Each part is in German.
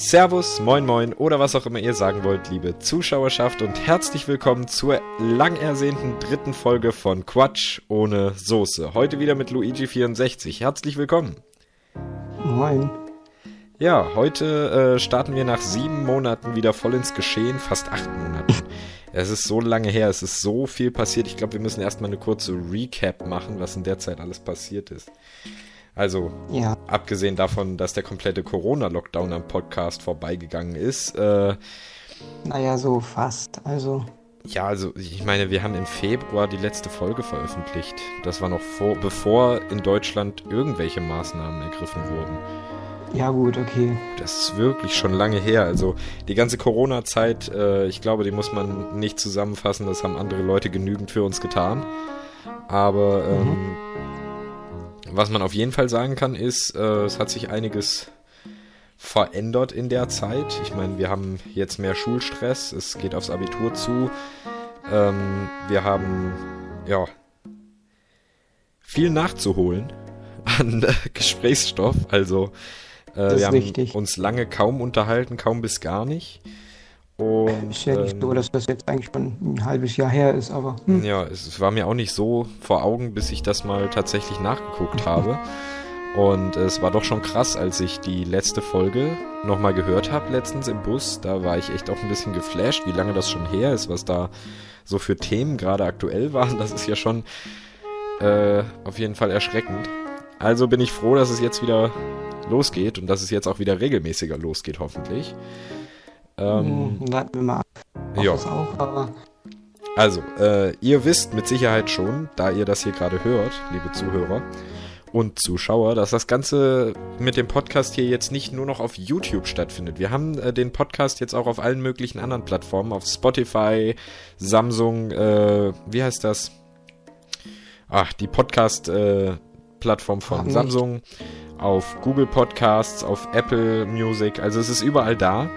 Servus, moin moin oder was auch immer ihr sagen wollt, liebe Zuschauerschaft und herzlich willkommen zur lang ersehnten dritten Folge von Quatsch ohne Soße. Heute wieder mit Luigi64. Herzlich willkommen. Moin. Ja, heute äh, starten wir nach sieben Monaten wieder voll ins Geschehen, fast acht Monaten. Es ist so lange her, es ist so viel passiert. Ich glaube, wir müssen erstmal eine kurze Recap machen, was in der Zeit alles passiert ist. Also, ja. abgesehen davon, dass der komplette Corona-Lockdown am Podcast vorbeigegangen ist. Äh, naja, so fast. Also. Ja, also ich meine, wir haben im Februar die letzte Folge veröffentlicht. Das war noch vor, bevor in Deutschland irgendwelche Maßnahmen ergriffen wurden. Ja gut, okay. Das ist wirklich schon lange her. Also die ganze Corona-Zeit, äh, ich glaube, die muss man nicht zusammenfassen. Das haben andere Leute genügend für uns getan. Aber ähm, mhm. Was man auf jeden Fall sagen kann, ist, äh, es hat sich einiges verändert in der Zeit. Ich meine, wir haben jetzt mehr Schulstress. Es geht aufs Abitur zu. Ähm, wir haben ja viel nachzuholen an äh, Gesprächsstoff. Also äh, wir haben richtig. uns lange kaum unterhalten, kaum bis gar nicht. Und, ist ja nicht ähm, so, dass das jetzt eigentlich schon ein halbes Jahr her ist, aber. Hm. Ja, es, war mir auch nicht so vor Augen, bis ich das mal tatsächlich nachgeguckt habe. Und es war doch schon krass, als ich die letzte Folge nochmal gehört habe, letztens im Bus. Da war ich echt auch ein bisschen geflasht, wie lange das schon her ist, was da so für Themen gerade aktuell waren. Das ist ja schon äh, auf jeden Fall erschreckend. Also bin ich froh, dass es jetzt wieder losgeht und dass es jetzt auch wieder regelmäßiger losgeht, hoffentlich. Ähm, hm, warten wir mal. Ja. Auch, also, äh, ihr wisst mit Sicherheit schon, da ihr das hier gerade hört, liebe Zuhörer und Zuschauer, dass das Ganze mit dem Podcast hier jetzt nicht nur noch auf YouTube stattfindet. Wir haben äh, den Podcast jetzt auch auf allen möglichen anderen Plattformen, auf Spotify, Samsung, äh, wie heißt das? Ach, die Podcast-Plattform äh, von Samsung. Nicht auf Google Podcasts, auf Apple Music. Also es ist überall da.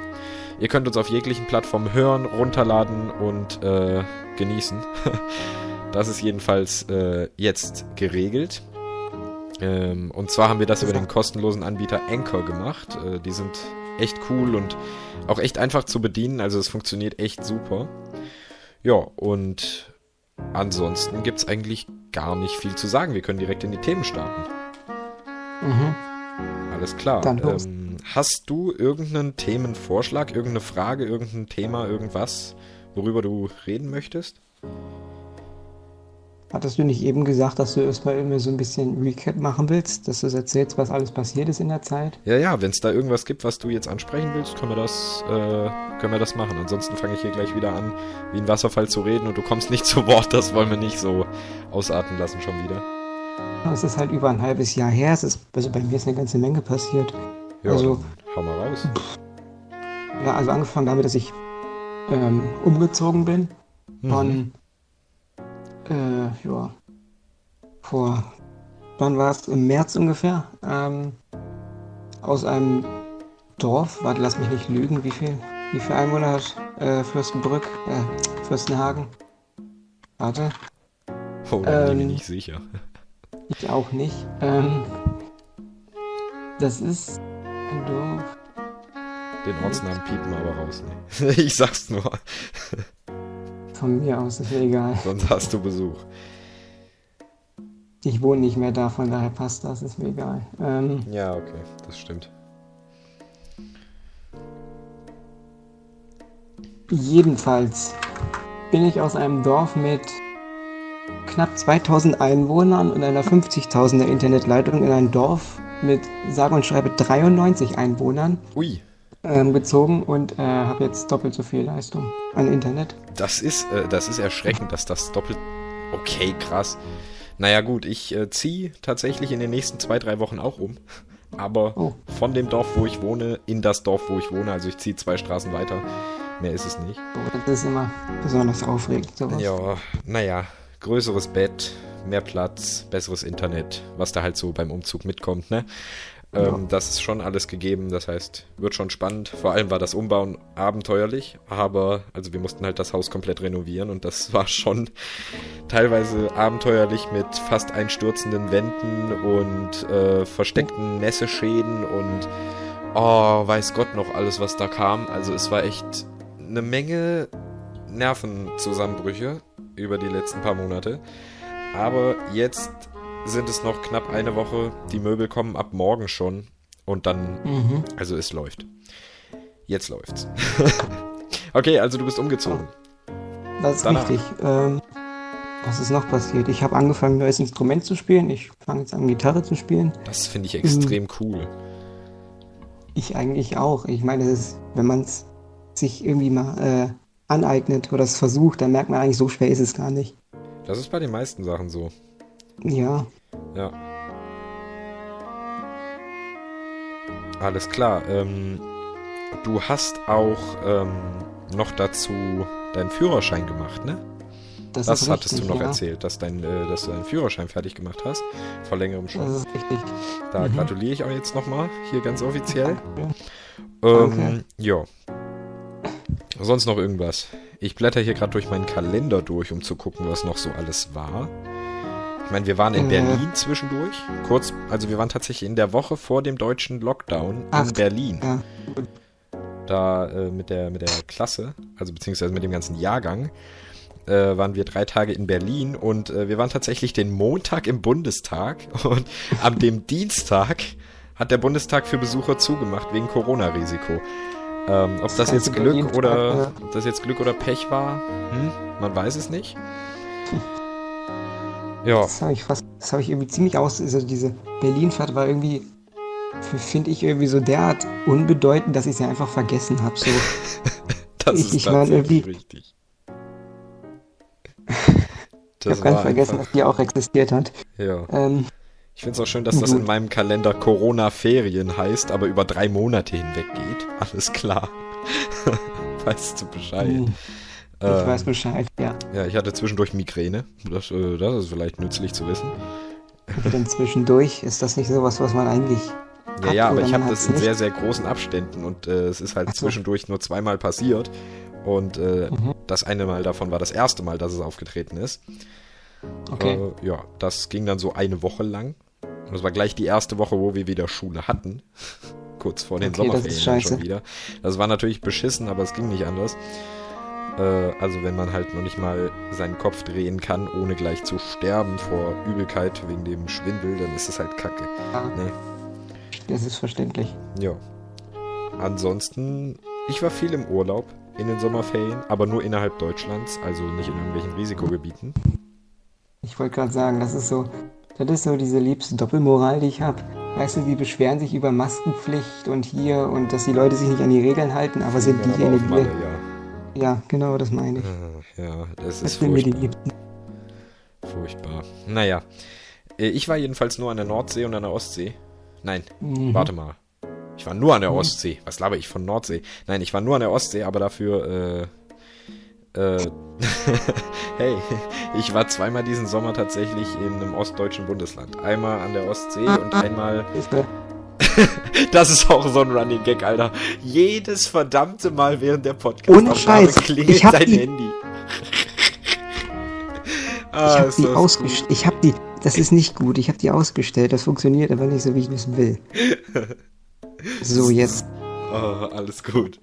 Ihr könnt uns auf jeglichen Plattformen hören, runterladen und äh, genießen. das ist jedenfalls äh, jetzt geregelt. Ähm, und zwar haben wir das über den kostenlosen Anbieter Anchor gemacht. Äh, die sind echt cool und auch echt einfach zu bedienen. Also es funktioniert echt super. Ja, und ansonsten gibt es eigentlich gar nicht viel zu sagen. Wir können direkt in die Themen starten. Mhm. Alles klar. Dann ähm, hast du irgendeinen Themenvorschlag, irgendeine Frage, irgendein Thema, irgendwas, worüber du reden möchtest? Hattest du nicht eben gesagt, dass du erstmal immer so ein bisschen Recap machen willst, dass du erzählst, was alles passiert ist in der Zeit? Ja, ja, wenn es da irgendwas gibt, was du jetzt ansprechen willst, können wir das, äh, können wir das machen. Ansonsten fange ich hier gleich wieder an, wie ein Wasserfall zu reden und du kommst nicht zu Wort. Das wollen wir nicht so ausarten lassen schon wieder. Es ist halt über ein halbes Jahr her. Es ist, also bei mir ist eine ganze Menge passiert. Ja, also, hau mal raus. Ja, also angefangen damit, dass ich ähm, umgezogen bin. Mhm. Von, äh, ja, vor, wann war es? Im März ungefähr. Ähm, aus einem Dorf, warte, lass mich nicht lügen, wie viel, wie viel Einwohner hat äh, Fürstenbrück, äh, Fürstenhagen? Warte. Oh, da bin ich ähm, nicht sicher. Ich auch nicht. Ähm, das ist ein Dorf. Den Ortsnamen piepen wir aber raus. Nee. ich sag's nur. Von mir aus ist mir egal. Sonst hast du Besuch. Ich wohne nicht mehr da, von daher passt das, ist mir egal. Ähm, ja, okay, das stimmt. Jedenfalls bin ich aus einem Dorf mit knapp 2000 Einwohnern und einer 50.000er Internetleitung in ein Dorf mit sage und schreibe 93 Einwohnern Ui. Ähm, gezogen und äh, habe jetzt doppelt so viel Leistung an Internet. Das ist, äh, das ist erschreckend, dass das doppelt. Okay, krass. Naja, gut, ich äh, ziehe tatsächlich in den nächsten zwei, drei Wochen auch um. Aber oh. von dem Dorf, wo ich wohne, in das Dorf, wo ich wohne. Also ich ziehe zwei Straßen weiter. Mehr ist es nicht. Das ist immer besonders aufregend, sowas. Ja, naja größeres Bett, mehr Platz, besseres Internet, was da halt so beim Umzug mitkommt, ne? Ähm, ja. Das ist schon alles gegeben, das heißt, wird schon spannend. Vor allem war das Umbauen abenteuerlich, aber also wir mussten halt das Haus komplett renovieren und das war schon teilweise abenteuerlich mit fast einstürzenden Wänden und äh, versteckten Nässeschäden und Oh, weiß Gott noch alles, was da kam. Also es war echt eine Menge Nervenzusammenbrüche über die letzten paar Monate. Aber jetzt sind es noch knapp eine Woche. Die Möbel kommen ab morgen schon. Und dann, mhm. also es läuft. Jetzt läuft's. okay, also du bist umgezogen. Das ist Danach. richtig. Ähm, was ist noch passiert? Ich habe angefangen, ein neues Instrument zu spielen. Ich fange jetzt an, Gitarre zu spielen. Das finde ich extrem mhm. cool. Ich eigentlich auch. Ich meine, ist, wenn man es sich irgendwie mal äh, aneignet oder es versucht, dann merkt man eigentlich, so schwer ist es gar nicht. Das ist bei den meisten Sachen so. Ja. Ja. Alles klar. Ähm, du hast auch ähm, noch dazu deinen Führerschein gemacht, ne? Das, das hattest richtig, du noch ja. erzählt, dass, dein, äh, dass du deinen Führerschein fertig gemacht hast. Vor längerem schon. Das ist richtig. Da mhm. gratuliere ich auch jetzt nochmal, hier ganz offiziell. Danke. Ähm, ja. Sonst noch irgendwas? Ich blätter hier gerade durch meinen Kalender durch, um zu gucken, was noch so alles war. Ich meine, wir waren in äh. Berlin zwischendurch. Kurz, also wir waren tatsächlich in der Woche vor dem deutschen Lockdown Ach, in Berlin. Ja. Da äh, mit, der, mit der Klasse, also beziehungsweise mit dem ganzen Jahrgang äh, waren wir drei Tage in Berlin und äh, wir waren tatsächlich den Montag im Bundestag und am dem Dienstag hat der Bundestag für Besucher zugemacht wegen Corona-Risiko. Ähm, ob das, jetzt Glück oder ob das jetzt Glück oder Pech war, hm? man weiß es nicht. Ja. Das habe ich fast, das habe ich irgendwie ziemlich aus. Also diese Berlin-Fahrt war irgendwie, finde ich irgendwie so derart unbedeutend, dass ich sie einfach vergessen habe. So. das ich, ist ich tatsächlich richtig. ich habe ganz vergessen, einfach... dass die auch existiert hat. Ja. Ähm, ich finde es auch schön, dass das in meinem Kalender Corona-Ferien heißt, aber über drei Monate hinweg geht. Alles klar. weißt du Bescheid? Hm. Ich ähm, weiß Bescheid, ja. Ja, ich hatte zwischendurch Migräne. Das, äh, das ist vielleicht nützlich zu wissen. Denn zwischendurch ist das nicht sowas, was man eigentlich. Ja, ja, aber ich habe das in nicht? sehr, sehr großen Abständen und äh, es ist halt so. zwischendurch nur zweimal passiert. Und äh, mhm. das eine Mal davon war das erste Mal, dass es aufgetreten ist. Okay. Äh, ja, das ging dann so eine Woche lang. Und das war gleich die erste Woche, wo wir wieder Schule hatten. Kurz vor den okay, Sommerferien schon wieder. Das war natürlich beschissen, aber es ging nicht anders. Äh, also wenn man halt noch nicht mal seinen Kopf drehen kann, ohne gleich zu sterben vor Übelkeit wegen dem Schwindel, dann ist es halt kacke. Ja. Ne? Das ist verständlich. Ja. Ansonsten, ich war viel im Urlaub in den Sommerferien, aber nur innerhalb Deutschlands, also nicht in irgendwelchen Risikogebieten. Ich wollte gerade sagen, das ist so, das ist so diese liebste Doppelmoral, die ich habe. Weißt du, die beschweren sich über Maskenpflicht und hier und dass die Leute sich nicht an die Regeln halten, aber sind ja, diejenigen, die. Ja. ja, genau, das meine ich. Ah, ja, das, das ist furchtbar. Furchtbar. Naja. Äh, ich war jedenfalls nur an der Nordsee und an der Ostsee. Nein, mhm. warte mal. Ich war nur an der mhm. Ostsee. Was laber ich von Nordsee? Nein, ich war nur an der Ostsee, aber dafür, äh, äh, hey, ich war zweimal diesen Sommer tatsächlich in einem ostdeutschen Bundesland. Einmal an der Ostsee und einmal. das ist auch so ein Running Gag, Alter. Jedes verdammte Mal während der Podcast klingelt dein die... Handy. ah, ich hab die ausgestellt. Ich hab die. Das ist nicht gut. Ich hab die ausgestellt. Das funktioniert aber nicht so, wie ich es will. So, jetzt. Oh, alles gut.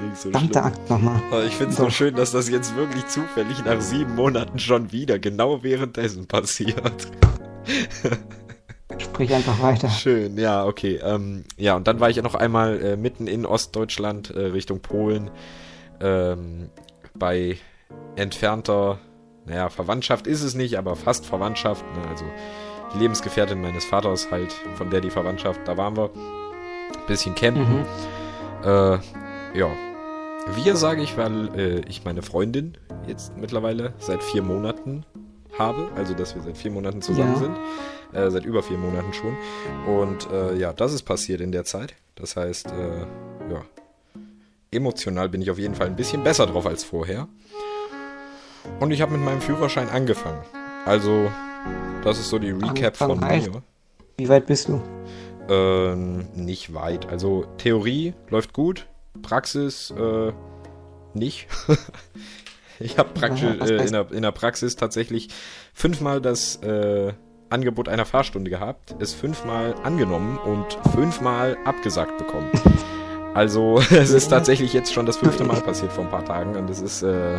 Nicht so Verdammte Akt nochmal. Ich finde es so. so schön, dass das jetzt wirklich zufällig nach sieben Monaten schon wieder genau währenddessen passiert. Sprich einfach weiter. Schön, ja, okay. Ähm, ja, und dann war ich ja noch einmal äh, mitten in Ostdeutschland äh, Richtung Polen ähm, bei entfernter, naja, Verwandtschaft ist es nicht, aber fast Verwandtschaft. Ne? Also die Lebensgefährtin meines Vaters halt, von der die Verwandtschaft, da waren wir bisschen campen. Mhm. Äh, ja. Wir sage ich, weil äh, ich meine Freundin jetzt mittlerweile seit vier Monaten habe. Also, dass wir seit vier Monaten zusammen ja. sind. Äh, seit über vier Monaten schon. Und äh, ja, das ist passiert in der Zeit. Das heißt, äh, ja. Emotional bin ich auf jeden Fall ein bisschen besser drauf als vorher. Und ich habe mit meinem Führerschein angefangen. Also, das ist so die Recap von mir. Wie weit bist du? Äh, nicht weit. Also Theorie läuft gut, Praxis äh, nicht. ich habe praktisch äh, in, der, in der Praxis tatsächlich fünfmal das äh, Angebot einer Fahrstunde gehabt, es fünfmal angenommen und fünfmal abgesagt bekommen. Also, es ist tatsächlich jetzt schon das fünfte Mal passiert vor ein paar Tagen und es ist. Äh,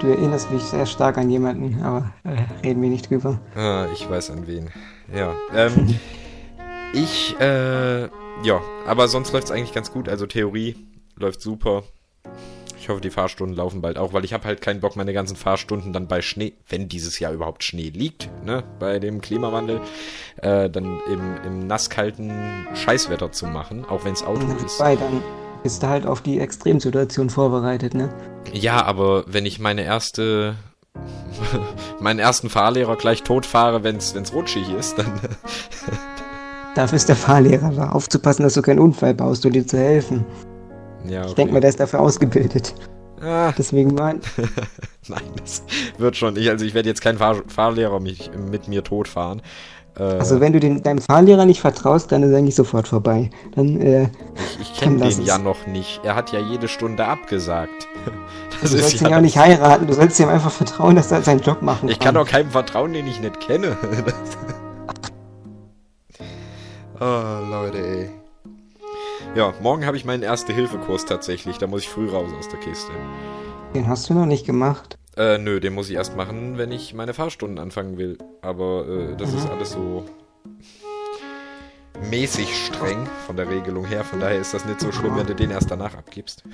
du erinnerst mich sehr stark an jemanden, aber äh, reden wir nicht drüber. Ah, ich weiß an wen. Ja. Ähm, ich, äh, ja, aber sonst läuft es eigentlich ganz gut. Also Theorie läuft super. Ich hoffe, die Fahrstunden laufen bald auch, weil ich habe halt keinen Bock, meine ganzen Fahrstunden dann bei Schnee, wenn dieses Jahr überhaupt Schnee liegt, ne, bei dem Klimawandel, äh, dann im, im nasskalten Scheißwetter zu machen, auch wenn es Auto ist. Weil dann bist du halt auf die Extremsituation vorbereitet, ne? Ja, aber wenn ich meine erste, meinen ersten Fahrlehrer gleich tot fahre, wenn's wenn's rutschig ist, dann Dafür ist der Fahrlehrer da, aufzupassen, dass du keinen Unfall baust und dir zu helfen. ja. Ich denke mal, der ist dafür ausgebildet. Ah, Deswegen mein, nein, das wird schon. Ich, also ich werde jetzt keinen Fahr Fahrlehrer mich, mit mir totfahren. Äh, also wenn du den, deinem Fahrlehrer nicht vertraust, dann ist er eigentlich sofort vorbei. Dann, äh, ich ich kenne den ja noch nicht. Er hat ja jede Stunde abgesagt. Das du ist sollst ihn ja auch nicht heiraten, du sollst ihm einfach vertrauen, dass er seinen Job machen Ich kann doch keinem vertrauen, den ich nicht kenne. oh, Leute, ey. Ja, morgen habe ich meinen Erste-Hilfe-Kurs tatsächlich. Da muss ich früh raus aus der Kiste. Den hast du noch nicht gemacht. Äh, nö, den muss ich erst machen, wenn ich meine Fahrstunden anfangen will. Aber äh, das ist alles so mäßig streng von der Regelung her. Von daher ist das nicht so schlimm, wenn du den erst danach abgibst.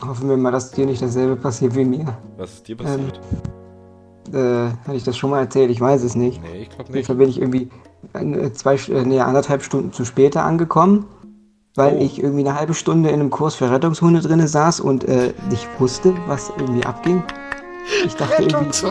Hoffen wir mal, dass dir nicht dasselbe passiert wie mir. Was ist dir passiert? Äh, hatte ich das schon mal erzählt? Ich weiß es nicht. nee, ich glaube nicht. Fall bin ich irgendwie zwei, äh, nee, anderthalb Stunden zu später angekommen, weil Oh. ich irgendwie eine halbe Stunde in einem Kurs für Rettungshunde drinne saß und äh, nicht wusste, was irgendwie abging. Ich dachte irgendwie!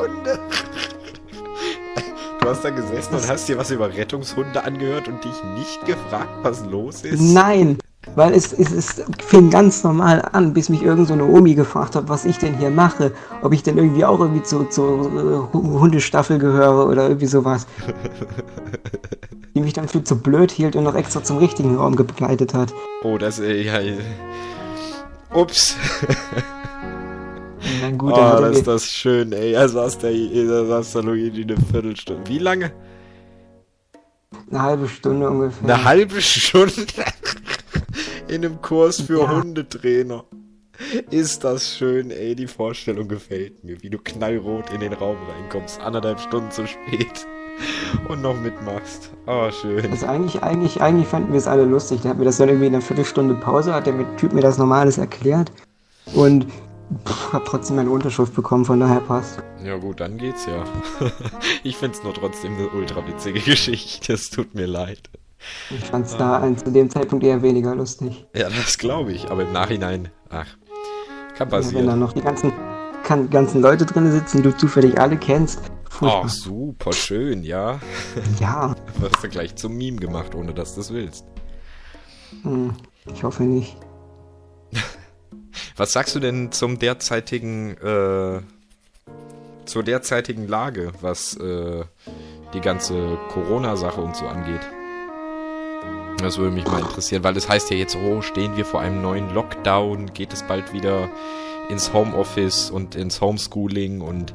Du hast da gesessen und hast dir was über Rettungshunde angehört und dich nicht gefragt, was los ist? nein, weil es, es, es fing ganz normal an, bis mich irgend so eine Omi gefragt hat, was ich denn hier mache, ob ich denn irgendwie auch irgendwie zu, zur äh, Hu- Hundestaffel gehöre oder irgendwie sowas. Die mich dann für zu blöd hielt und noch extra zum richtigen Raum begleitet hat. Oh, das, äh, ja. äh, Ups. Na gut, Oh, das ist das schön, ey. Da saß der, da saß der Luigi eine Viertelstunde. Wie lange? Eine halbe Stunde ungefähr. Eine halbe Stunde in einem Kurs für Ja. Hundetrainer. Ist das schön, ey. Die Vorstellung gefällt mir, wie du knallrot in den Raum reinkommst, anderthalb Stunden zu spät und noch mitmachst. Oh, schön. Also eigentlich, eigentlich, eigentlich fanden wir es alle lustig. Der hat mir das dann irgendwie in einer Viertelstunde Pause, hat der mit- Typ mir das Normales erklärt. Und hab trotzdem meine Unterschrift bekommen, von daher passt. Ja gut, dann geht's ja. ich find's nur trotzdem eine ultra witzige Geschichte. Es tut mir leid. Ich fand es da ein, zu dem Zeitpunkt eher weniger lustig. Ja, das glaube ich. Aber im Nachhinein, ach, kann Ja, wenn passieren. da noch die ganzen, kann, ganzen Leute drin sitzen, die du zufällig alle kennst. Furchtbar. Oh, super schön, ja. Ja, Wirst du gleich zum Meme gemacht, ohne dass du es willst. hm, ich hoffe nicht. Was sagst du denn zum derzeitigen, äh, zur derzeitigen Lage, was äh, die ganze Corona-Sache und so angeht? Das würde mich mal interessieren, weil es heißt ja jetzt, oh, stehen wir vor einem neuen Lockdown, geht es bald wieder ins Homeoffice und ins Homeschooling und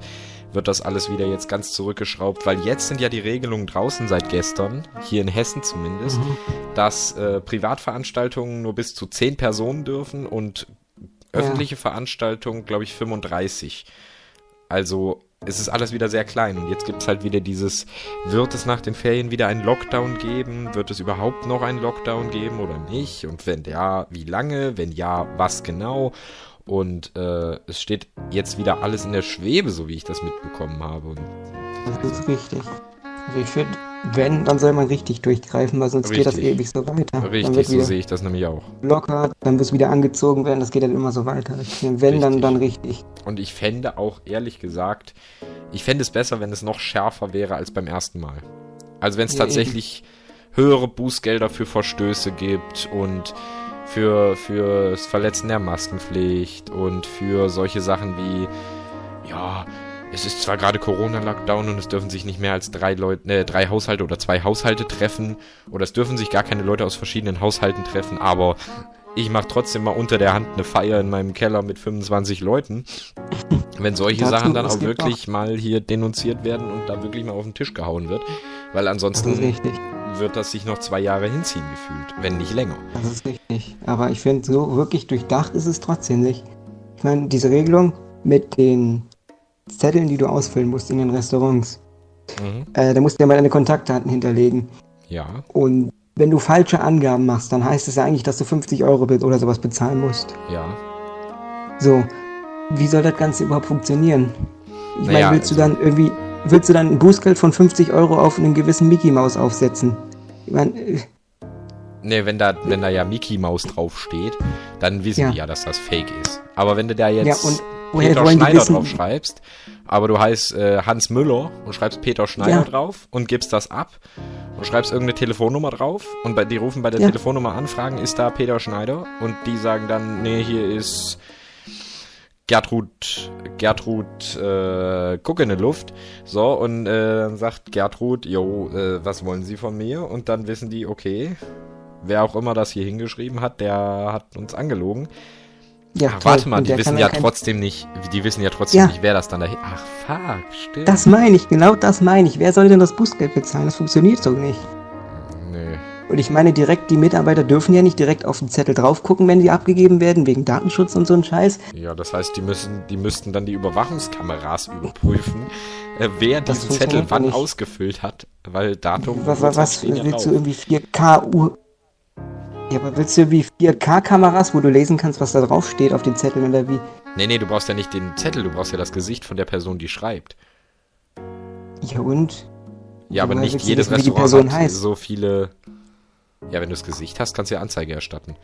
wird das alles wieder jetzt ganz zurückgeschraubt, weil jetzt sind ja die Regelungen draußen seit gestern, hier in Hessen zumindest, Mhm. dass äh, Privatveranstaltungen nur bis zu 10 Personen dürfen und Ja. öffentliche Veranstaltungen, glaube ich, 35. Also es ist alles wieder sehr klein und jetzt gibt es halt wieder dieses, wird es nach den Ferien wieder einen Lockdown geben? Wird es überhaupt noch einen Lockdown geben oder nicht? Und wenn ja, wie lange? Wenn ja, was genau? Und äh, es steht jetzt wieder alles in der Schwebe, so wie ich das mitbekommen habe. Und Das ist richtig. Also ich finde, wenn, dann soll man richtig durchgreifen, weil sonst geht das Richtig. ewig so weiter. dann richtig, wird so sehe ich das nämlich auch. locker, dann wird es wieder angezogen werden, das geht dann immer so weiter. Wenn, dann, Richtig. dann richtig. Und ich fände auch, ehrlich gesagt, ich fände es besser, wenn es noch schärfer wäre als beim ersten Mal. Also wenn es Ja, tatsächlich höhere Bußgelder für Verstöße gibt und für, für das Verletzen der Maskenpflicht und für solche Sachen wie, ja, es ist zwar gerade Corona-Lockdown und es dürfen sich nicht mehr als drei Leute, äh, drei Haushalte oder zwei Haushalte treffen oder es dürfen sich gar keine Leute aus verschiedenen Haushalten treffen, aber ich mache trotzdem mal unter der Hand eine Feier in meinem Keller mit 25 Leuten. Wenn solche Sachen dann auch wirklich mal hier denunziert werden und da wirklich mal auf den Tisch gehauen wird. Weil Das ansonsten richtig. wird das sich noch zwei Jahre hinziehen gefühlt, wenn nicht länger. Das ist richtig. Aber ich finde, so wirklich durchdacht ist es trotzdem nicht. Ich meine, diese Regelung mit den Zetteln, die du ausfüllen musst in den Restaurants, mhm. äh, da musst du ja mal deine Kontaktdaten hinterlegen. Ja. Und wenn du falsche Angaben machst, dann heißt es ja eigentlich, dass du 50 Euro oder sowas bezahlen musst. Ja. So, wie soll das Ganze überhaupt funktionieren? Ich Naja, meine, willst du also- dann irgendwie, willst du dann ein Bußgeld von 50 Euro auf einen gewissen Mickey Maus aufsetzen? Ich meine, äh, Ne, wenn da, wenn da ja Mickey Maus draufsteht, dann wissen Ja. die ja, dass das Fake ist. Aber wenn du da jetzt Ja, und woher Peter Schneider wissen- drauf schreibst, aber du heißt äh, Hans Müller und schreibst Peter Schneider Ja. drauf und gibst das ab und schreibst irgendeine Telefonnummer drauf und bei, die rufen bei der Ja. Telefonnummer an, fragen, ist da Peter Schneider? Und die sagen dann, nee, hier ist Gertrud, Gertrud, äh, guck in die Luft. So, und äh, dann sagt Gertrud, jo, äh, was wollen Sie von mir? Und dann wissen die, okay, wer auch immer das hier hingeschrieben hat, der hat uns angelogen. Ja, Ach, warte mal, die wissen ja kein- trotzdem nicht, die wissen ja trotzdem Ja. nicht, wer das dann dahin. Ach, fuck, stimmt. Das meine ich, genau das meine ich. Wer soll denn das Bußgeld bezahlen? Das funktioniert so nicht. Nö. Und ich meine direkt, die Mitarbeiter dürfen ja nicht direkt auf den Zettel drauf gucken, wenn die abgegeben werden, wegen Datenschutz und so ein Scheiß. Ja, das heißt, die müssen, die müssten dann die Überwachungskameras überprüfen, äh, wer Das diesen Zettel wann nicht. ausgefüllt hat, weil Datum Was, was, was willst du irgendwie 4K Uhr. Ja, aber willst du irgendwie 4K-Kameras, wo du lesen kannst, was da drauf steht auf den Zetteln oder wie? Nee, nee, du brauchst ja nicht den Zettel, du brauchst ja das Gesicht von der Person, die schreibt. Ja und? Ja, aber nicht jedes wissen, wie die Restaurant Person hat heißt? so viele. Ja, wenn du das Gesicht hast, kannst du ja Anzeige erstatten.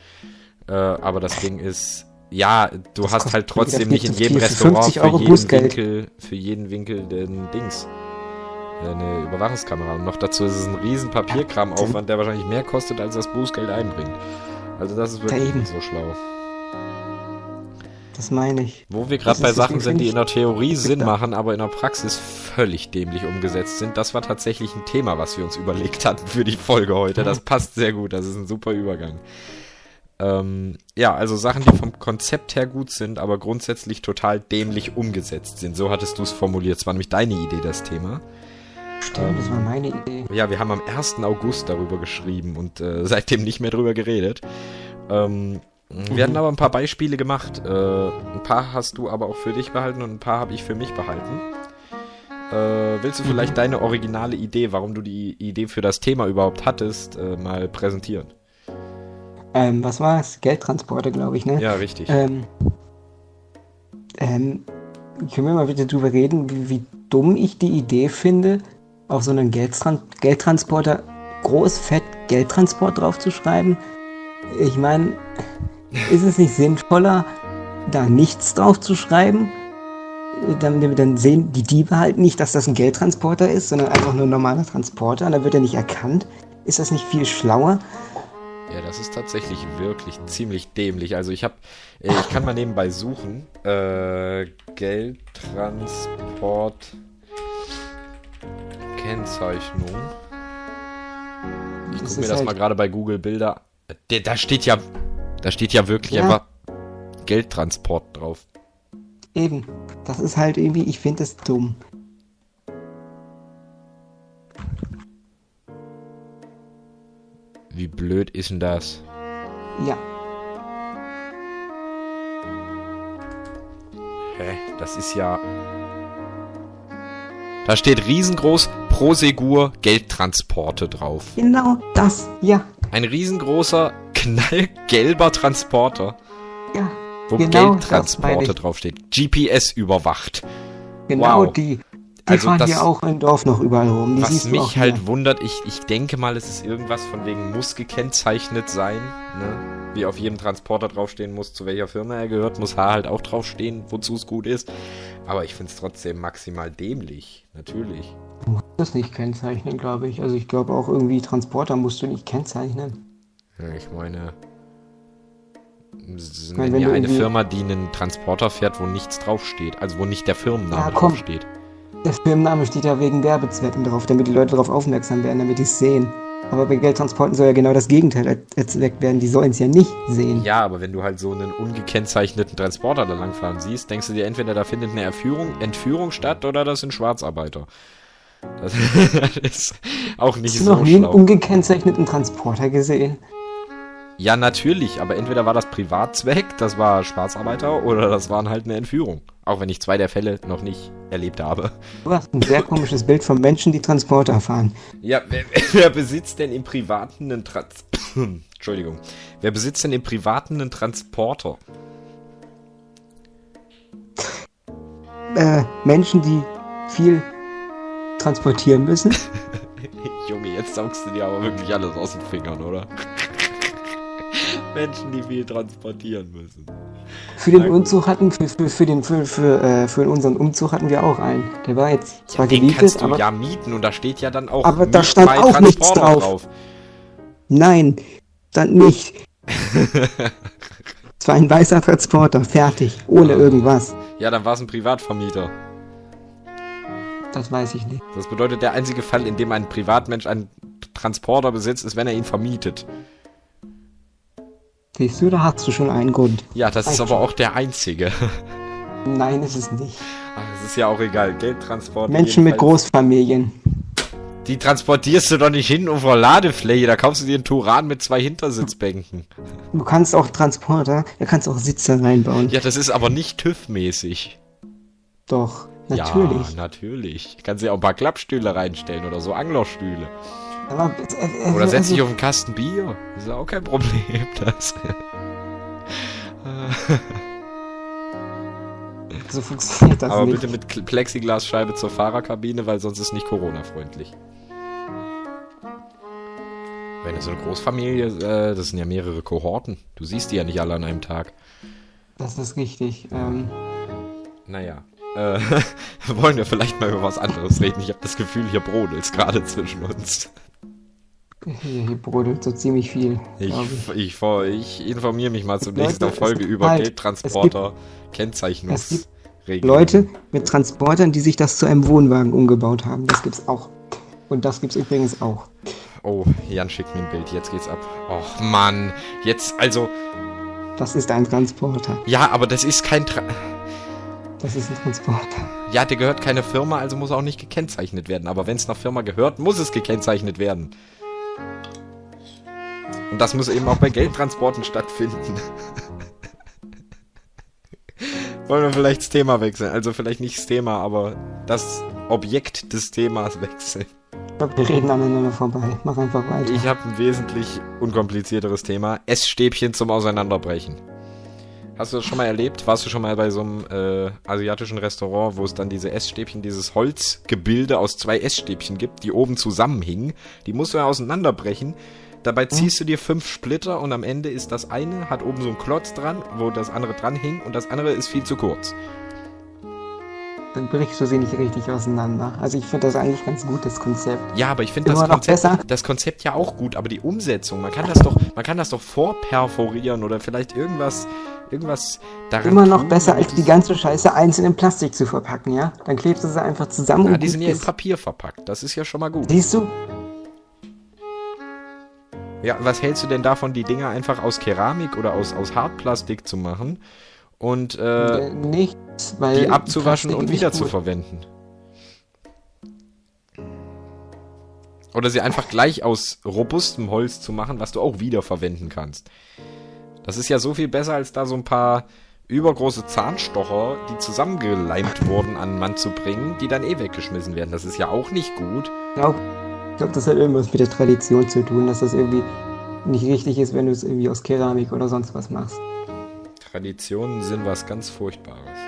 Äh, aber das Ding ist, ja, du Das hast halt trotzdem nicht in jedem Restaurant 50 für Euro jeden. Winkel, für jeden Winkel den Dings. Eine Überwachungskamera. Und noch dazu ist es ein riesen Papierkramaufwand, der wahrscheinlich mehr kostet, als das Bußgeld einbringt. Also das ist wirklich nicht so schlau. Das meine ich. Wo wir gerade bei Sachen sind, die in der Theorie Sinn da- machen, aber in der Praxis völlig dämlich umgesetzt sind, das war tatsächlich ein Thema, was wir uns überlegt hatten für die Folge heute. Das passt sehr gut, das ist ein super Übergang. Ähm, ja, also Sachen, die vom Konzept her gut sind, aber grundsätzlich total dämlich umgesetzt sind. So hattest du es formuliert. Es war nämlich deine Idee, das Thema. Stimmt, das war meine Idee. Ja, wir haben am 1. August darüber geschrieben und äh, seitdem nicht mehr drüber geredet. Ähm, Wir hatten aber ein paar Beispiele gemacht. Äh, ein paar hast du aber auch für dich behalten und ein paar habe ich für mich behalten. Äh, willst du vielleicht deine originale Idee, warum du die Idee für das Thema überhaupt hattest, äh, mal präsentieren? Ähm, was war es? Geldtransporte, glaube ich, ne? Ja, richtig. Ähm, ähm, können wir mal bitte drüber reden, wie, wie dumm ich die Idee finde, auf so einen Geldtran Geldtransporter groß fett Geldtransport draufzuschreiben? Ich meine, ist es nicht sinnvoller, da nichts draufzuschreiben? Dann, dann sehen die Diebe halt nicht, dass das ein Geldtransporter ist, sondern einfach nur ein normaler Transporter und dann wird er nicht erkannt. Ist das nicht viel schlauer? Ja, das ist tatsächlich wirklich ziemlich dämlich. Also ich habe, ich kann mal nebenbei suchen. Äh, Geldtransport Kennzeichnung. Ich Das gucke mir das halt- mal gerade bei Google Bilder. Da, da steht ja, da steht ja wirklich Ja. einfach Geldtransport drauf. Eben. Das ist halt irgendwie, ich finde es dumm. Wie blöd ist denn das? Ja. Hä? Das ist ja. Da steht riesengroß Prosegur Geldtransporte drauf. Genau das. Ja. Ein riesengroßer, knallgelber Transporter, Ja. wo Genau Geldtransporte draufsteht. GPS überwacht. Genau Wow. die. Die Also fahren das- hier auch im Dorf noch überall rum. Die Was mich halt wundert, ich, ich denke mal, es ist irgendwas von wegen muss gekennzeichnet sein. Ne? Wie auf jedem Transporter draufstehen muss, zu welcher Firma er gehört, muss H halt auch draufstehen, wozu es gut ist. Aber ich finde es trotzdem maximal dämlich. Natürlich. Du musst das nicht kennzeichnen, glaube ich. Also ich glaube auch irgendwie Transporter musst du nicht kennzeichnen. Ja, ich meine. s- meine, wenn du eine Firma, die einen Transporter fährt, wo nichts draufsteht. Also wo nicht der Firmenname Ja, draufsteht. Der Firmenname steht ja wegen Werbezwecken drauf, damit die Leute darauf aufmerksam werden, damit die es sehen. Aber bei Geldtransporten soll ja genau das Gegenteil er- erzweckt werden. Die sollen es ja nicht sehen. Ja, aber wenn du halt so einen ungekennzeichneten Transporter da langfahren siehst, denkst du dir entweder, da findet eine Erführung, Entführung statt oder das sind Schwarzarbeiter. Das ist auch nicht Hast du so noch nie einen ungekennzeichneten Transporter gesehen? Ja, natürlich, aber entweder war das Privatzweck, das war Schwarzarbeiter, oder das waren halt eine Entführung. Auch wenn ich zwei der Fälle noch nicht erlebt habe. Du hast ein sehr komisches Bild von Menschen, die Transporter fahren. Ja, wer, wer besitzt denn im Privaten einen Trans... Entschuldigung. Wer besitzt denn im Privaten einen Transporter? Äh, Menschen, die viel transportieren müssen. Junge, jetzt saugst du dir aber wirklich alles aus den Fingern, oder? Menschen, die viel transportieren müssen. Für den. Umzug hatten, für, für, für, den, für, für, äh, für unseren Umzug hatten wir auch einen. Der war jetzt zwar den gemietet, kannst du aber ja mieten und da steht ja dann auch Aber da stand auch nichts Transporter drauf. nein, dann nicht. Es war ein weißer Transporter, fertig, ohne Ah. irgendwas. Ja, dann war es ein Privatvermieter. Das weiß ich nicht. Das bedeutet, der einzige Fall, in dem ein Privatmensch einen Transporter besitzt, ist, wenn er ihn vermietet. Siehst du, da hast du schon einen Grund. Ja, das ist Reicht aber auch der einzige. Nein, ist es nicht. Ach, Es ist ja auch egal. Geldtransport. Menschen mit. Großfamilien. Die transportierst du doch nicht hin auf der Ladefläche. Da kaufst du dir einen Turan mit zwei Hintersitzbänken. Du kannst auch Transporter, da kannst du auch Sitze reinbauen. Ja, das ist aber nicht TÜV-mäßig. Doch, natürlich. Ja, natürlich. Kannst dir auch ein paar Klappstühle reinstellen oder so Anglerstühle. Aber, äh, äh, Oder setz dich also, auf einen Kasten Bier. Das ist auch kein Problem. Das. so funktioniert das Aber nicht. bitte mit Plexiglasscheibe zur Fahrerkabine, weil sonst ist nicht Corona-freundlich. Wenn du so eine Großfamilie, äh, das sind ja mehrere Kohorten. Du siehst die ja nicht alle an einem Tag. Das ist richtig. Ähm, Naja. Äh, wollen wir vielleicht mal über was anderes reden? Ich habe das Gefühl, hier brodelt's gerade zwischen uns. hier, hier brodelt so ziemlich viel. Ich, ich. ich, informiere mich mal zur nächsten es Folge über halt- Geldtransporter, es Kennzeichnungsregeln. Leute mit Transportern, die sich das zu einem Wohnwagen umgebaut haben. Das gibt's auch. Und das gibt's übrigens auch. Oh, Jan schickt mir ein Bild, jetzt geht's ab. Och Mann, jetzt, also, Das ist ein Transporter. ja, aber das ist kein Tra Das ist ein Transporter. Ja, der gehört keine Firma, also muss er auch nicht gekennzeichnet werden. Aber wenn es nach Firma gehört, muss es gekennzeichnet werden. Und das muss eben auch bei Geldtransporten stattfinden. Wollen wir vielleicht das Thema wechseln? Also vielleicht nicht das Thema, aber das Objekt des Themas wechseln. Ich glaub, wir reden aneinander vorbei. Mach einfach weiter. Ich habe ein wesentlich unkomplizierteres Thema. Essstäbchen zum Auseinanderbrechen. Hast du das schon mal erlebt? Warst du schon mal bei so einem äh, asiatischen Restaurant, wo es dann diese Essstäbchen, dieses Holzgebilde aus zwei Essstäbchen gibt, die oben zusammenhingen? Die musst du ja auseinanderbrechen. Dabei ziehst du dir fünf Splitter und am Ende ist das eine, hat oben so einen Klotz dran, wo das andere dran hing und das andere ist viel zu kurz. Dann brichst du sie nicht richtig auseinander. Also ich finde das eigentlich ganz gut, das Konzept. Ja, aber ich finde das Konzept, das Konzept ja auch gut, aber die Umsetzung, man kann das doch, man kann das doch vorperforieren oder vielleicht irgendwas, irgendwas daran Immer noch tun, besser, als die ganze Scheiße einzeln in Plastik zu verpacken, ja? Dann klebst du sie einfach zusammen Ja, die sind ja in. Papier verpackt. Das ist ja schon mal gut. Siehst du? Ja, was hältst du denn davon, die Dinger einfach aus Keramik oder aus, aus Hartplastik zu machen und äh, Äh, nichts, die abzuwaschen und wieder zu verwenden? Oder sie einfach gleich aus robustem Holz zu machen, was du auch wieder verwenden kannst. Das ist ja so viel besser, als da so ein paar übergroße Zahnstocher, die zusammengeleimt wurden, an den Mann zu bringen, die dann eh weggeschmissen werden. Das ist ja auch nicht gut. Ich glaube, glaub, das hat irgendwas mit der Tradition zu tun, dass das irgendwie nicht richtig ist, wenn du es irgendwie aus Keramik oder sonst was machst. Traditionen sind was ganz Furchtbares.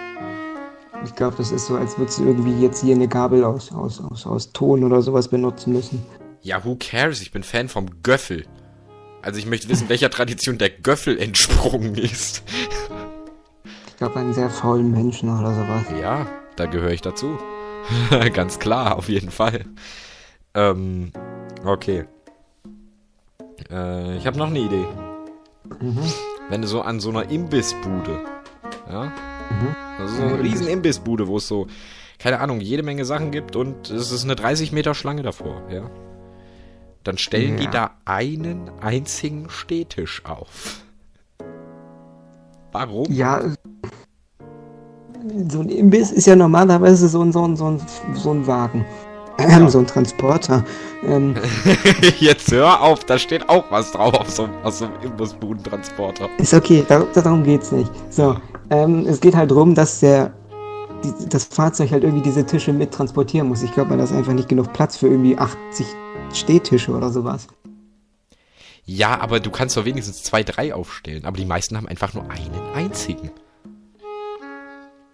Ich glaube, das ist so, als würdest du irgendwie jetzt hier eine Gabel aus, aus, aus, aus Ton oder sowas benutzen müssen. Ja, who cares? Ich bin Fan vom Göffel. Also ich möchte wissen, welcher Tradition der Göffel entsprungen ist. Ich glaube, einen sehr faulen Menschen oder sowas. Ja, da gehöre ich dazu. Ganz klar, auf jeden Fall. Ähm, okay. Äh, ich habe noch eine Idee. Mhm. Wenn du so an so einer Imbissbude, ja, Mhm. also so eine riesen Imbissbude, wo es so, keine Ahnung, jede Menge Sachen gibt und es ist eine 30 Meter Schlange davor, ja. Dann stellen die Ja. da einen einzigen Stehtisch auf. Warum? Ja, so ein Imbiss ist ja normalerweise so ein, so ein, so ein, so ein Wagen. Ähm, so ein Transporter. Ähm, Jetzt hör auf, da steht auch was drauf auf so, auf so einem Imbusbudentransporter. ist okay, dar darum geht's nicht. So, ähm, es geht halt darum, dass der die, das Fahrzeug halt irgendwie diese Tische mit transportieren muss. Ich glaube, man ist einfach nicht genug Platz für irgendwie 80 Stehtische oder sowas. Ja, aber du kannst doch wenigstens zwei, drei aufstellen. Aber die meisten haben einfach nur einen einzigen.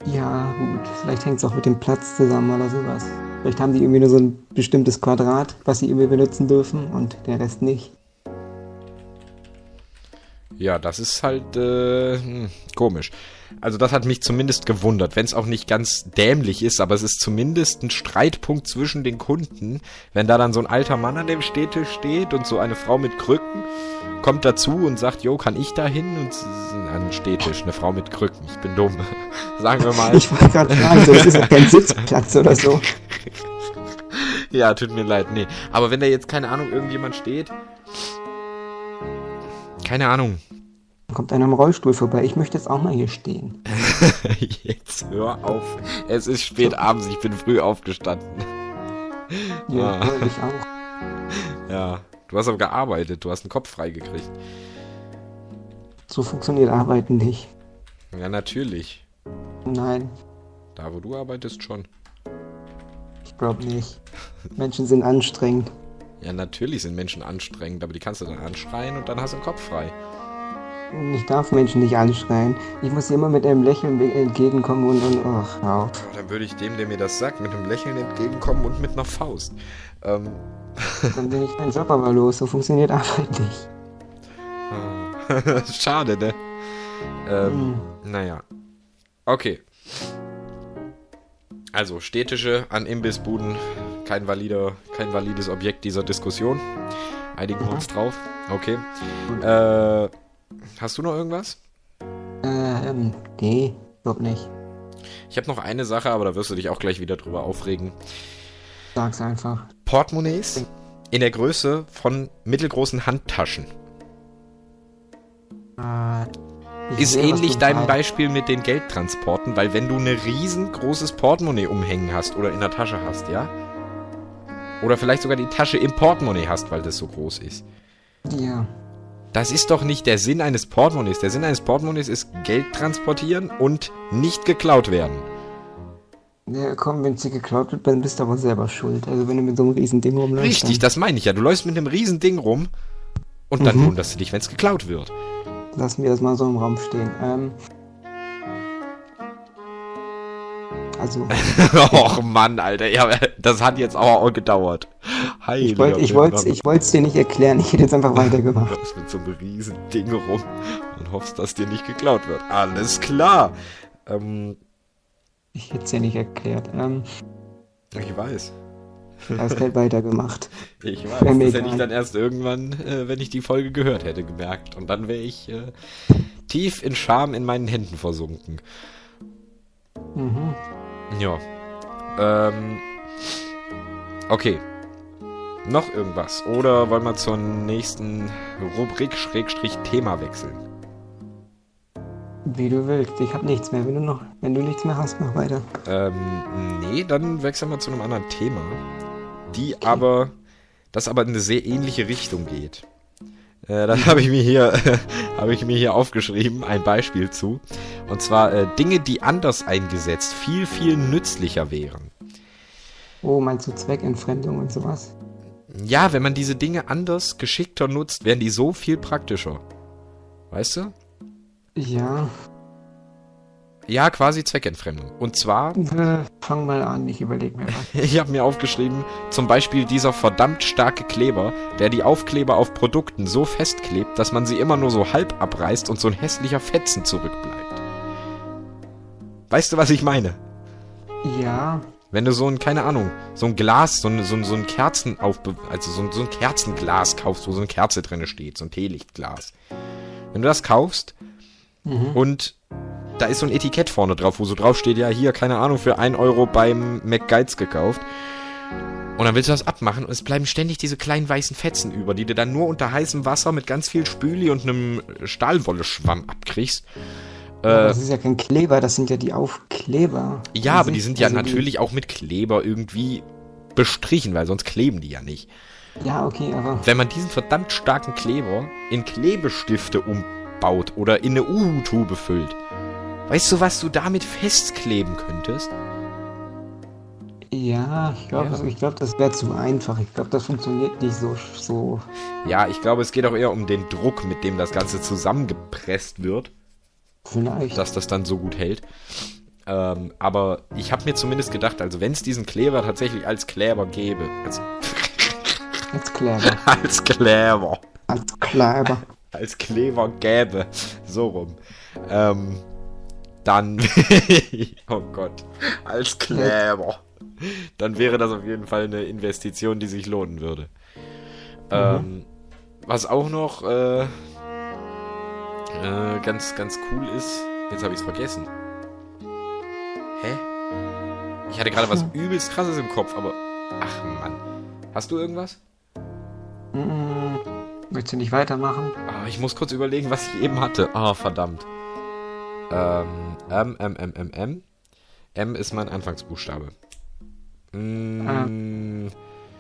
Ja, gut. Vielleicht hängt es auch mit dem Platz zusammen oder sowas. Vielleicht haben die irgendwie nur so ein bestimmtes Quadrat, was sie irgendwie benutzen dürfen und der Rest nicht. Ja, das ist halt äh, hm, komisch. Also das hat mich zumindest gewundert, wenn es auch nicht ganz dämlich ist, aber es ist zumindest ein Streitpunkt zwischen den Kunden, wenn da dann so ein alter Mann an dem Stehtisch steht und so eine Frau mit Krücken kommt dazu und sagt, jo, kann ich da hin? Und an den Stehtisch, eine Frau mit Krücken, ich bin dumm. Sagen wir mal. Ich wollte gerade fragen, so, das ist kein Sitzplatz oder so. Ja, tut mir leid, nee. Aber wenn da jetzt, keine Ahnung, irgendjemand steht. Keine Ahnung. Kommt einer im Rollstuhl vorbei. Ich möchte jetzt auch mal hier stehen. Jetzt hör auf. Es ist spät abends, ich bin früh aufgestanden. Ja, Ah. ich auch. Ja. Du hast aber gearbeitet, du hast einen Kopf freigekriegt. So funktioniert Arbeiten nicht. Ja, natürlich. Nein, Da, wo du arbeitest, schon. Ich glaube nicht. Menschen sind anstrengend. Ja, natürlich sind Menschen anstrengend, aber die kannst du dann anschreien und dann hast du den Kopf frei. Ich darf Menschen nicht anschreien. Ich muss immer mit einem Lächeln entgegenkommen und, und ach. Oh, dann würde ich dem, der mir das sagt, mit einem Lächeln entgegenkommen und mit einer Faust. Ähm, Dann bin ich meinen Job aber los. So funktioniert Arbeit nicht. Schade, ne? Ähm, Hm. naja. Okay. Also, Städtische an Imbissbuden, kein valider, kein valides Objekt dieser Diskussion. Einigen Mhm. uns drauf. Okay. Äh, hast du noch irgendwas? Äh, ähm, nee, glaub nicht. Ich habe noch eine Sache, aber da wirst du dich auch gleich wieder drüber aufregen. Sag's einfach. Portemonnaies in der Größe von mittelgroßen Handtaschen. Äh, ich Ist sehe, ähnlich deinem meinst. Beispiel mit den Geldtransporten, weil wenn du ein riesengroßes Portemonnaie umhängen hast oder in der Tasche hast, ja? Oder vielleicht sogar die Tasche im Portemonnaie hast, weil das so groß ist. Ja. Das ist doch nicht der Sinn eines Portemonnaies. Der Sinn eines Portemonnaies ist Geld transportieren und nicht geklaut werden. Ja, komm, wenn sie geklaut wird, dann bist du aber selber schuld. Also wenn du mit so einem riesen Ding rumläufst. Richtig, das meine ich ja. Du läufst mit einem riesen Ding rum und dann Mhm. wunderst du dich, wenn es geklaut wird. Lassen wir das mal so im Raum stehen. Ähm, also, Och Mann, Alter. Ja, das hat jetzt aber auch gedauert. Heiliger ich wollte ich wollt's, ich wollt's dir nicht erklären. Ich hätte jetzt einfach Du weitergemacht. läufst mit so einem riesen Ding rum und hoffst, dass dir nicht geklaut wird. Alles klar. Ähm, Ich hätte es dir nicht erklärt. Ähm, ich weiß. hast halt weitergemacht. Ich weiß. Das mir hätte ich egal. dann erst irgendwann, äh, wenn ich die Folge gehört hätte, gemerkt. Und dann wäre ich äh, tief in Scham in meinen Händen versunken. Mhm. Ja. Ähm. Okay. Noch irgendwas? Oder wollen wir zur nächsten Rubrik Schrägstrich Thema wechseln? Wie du willst. Ich habe nichts mehr. Wenn du noch, wenn du nichts mehr hast, mach weiter. Ähm, nee, dann wechseln wir zu einem anderen Thema. Die aber, das aber in eine sehr ähnliche Richtung geht. Äh, da habe ich mir hier, habe ich mir hier aufgeschrieben, ein Beispiel zu. Und zwar äh, Dinge, die anders eingesetzt viel, viel nützlicher wären. Oh, meinst du Zweckentfremdung und sowas? Ja, wenn man diese Dinge anders, geschickter nutzt, wären die so viel praktischer. Weißt du? Ja. Ja, quasi Zweckentfremdung. Und zwar Äh, fang mal an. Ich überlege mir was. Ich habe mir aufgeschrieben, zum Beispiel dieser verdammt starke Kleber, der die Aufkleber auf Produkten so festklebt, dass man sie immer nur so halb abreißt und so ein hässlicher Fetzen zurückbleibt. Weißt du, was ich meine? Ja. Wenn du so ein, keine Ahnung, so ein Glas, so ein, so ein, so ein Kerzenaufbe... Also so ein, so ein Kerzenglas kaufst, wo so eine Kerze drinne steht, so ein Teelichtglas. Wenn du das kaufst Mhm. und da ist so ein Etikett vorne drauf, wo so drauf steht, ja, hier, keine Ahnung, für 1 Euro beim McGuides gekauft. Und dann willst du das abmachen und es bleiben ständig diese kleinen weißen Fetzen über, die du dann nur unter heißem Wasser mit ganz viel Spüli und einem Stahlwolleschwamm abkriegst. Äh, das ist ja kein Kleber, das sind ja die Aufkleber. ja, aber die sind ja Also natürlich auch mit Kleber irgendwie bestrichen, weil sonst kleben die ja nicht. Ja, okay, aber. Wenn man diesen verdammt starken Kleber in Klebestifte umbaut oder in eine Uhu-Tube füllt, weißt du, was du damit festkleben könntest? Ja, ich glaube, ja. glaub, das wäre zu einfach. Ich glaube, das funktioniert nicht so, so. Ja, ich glaube, es geht auch eher um den Druck, mit dem das Ganze zusammengepresst wird. Vielleicht. Dass das dann so gut hält. Ähm, aber ich habe mir zumindest gedacht, also wenn es diesen Kleber tatsächlich als Kleber gäbe. Also als Kleber. als Kleber. Als Kleber. als Kleber gäbe. So rum. Ähm, dann. oh Gott. Als Kleber. Dann wäre das auf jeden Fall eine Investition, die sich lohnen würde. Mhm. Ähm, was auch noch äh, äh, ganz, ganz cool ist. Jetzt habe ich es vergessen. Hä? Ich hatte gerade was übelst krasses im Kopf, aber. Ach Mann. Hast du irgendwas? Mm, möchtest du nicht weitermachen? Oh, ich muss kurz überlegen, was ich eben hatte. Ah, oh, verdammt. Ähm, M, M, M, M, M. M ist mein Anfangsbuchstabe. Mm. Ähm,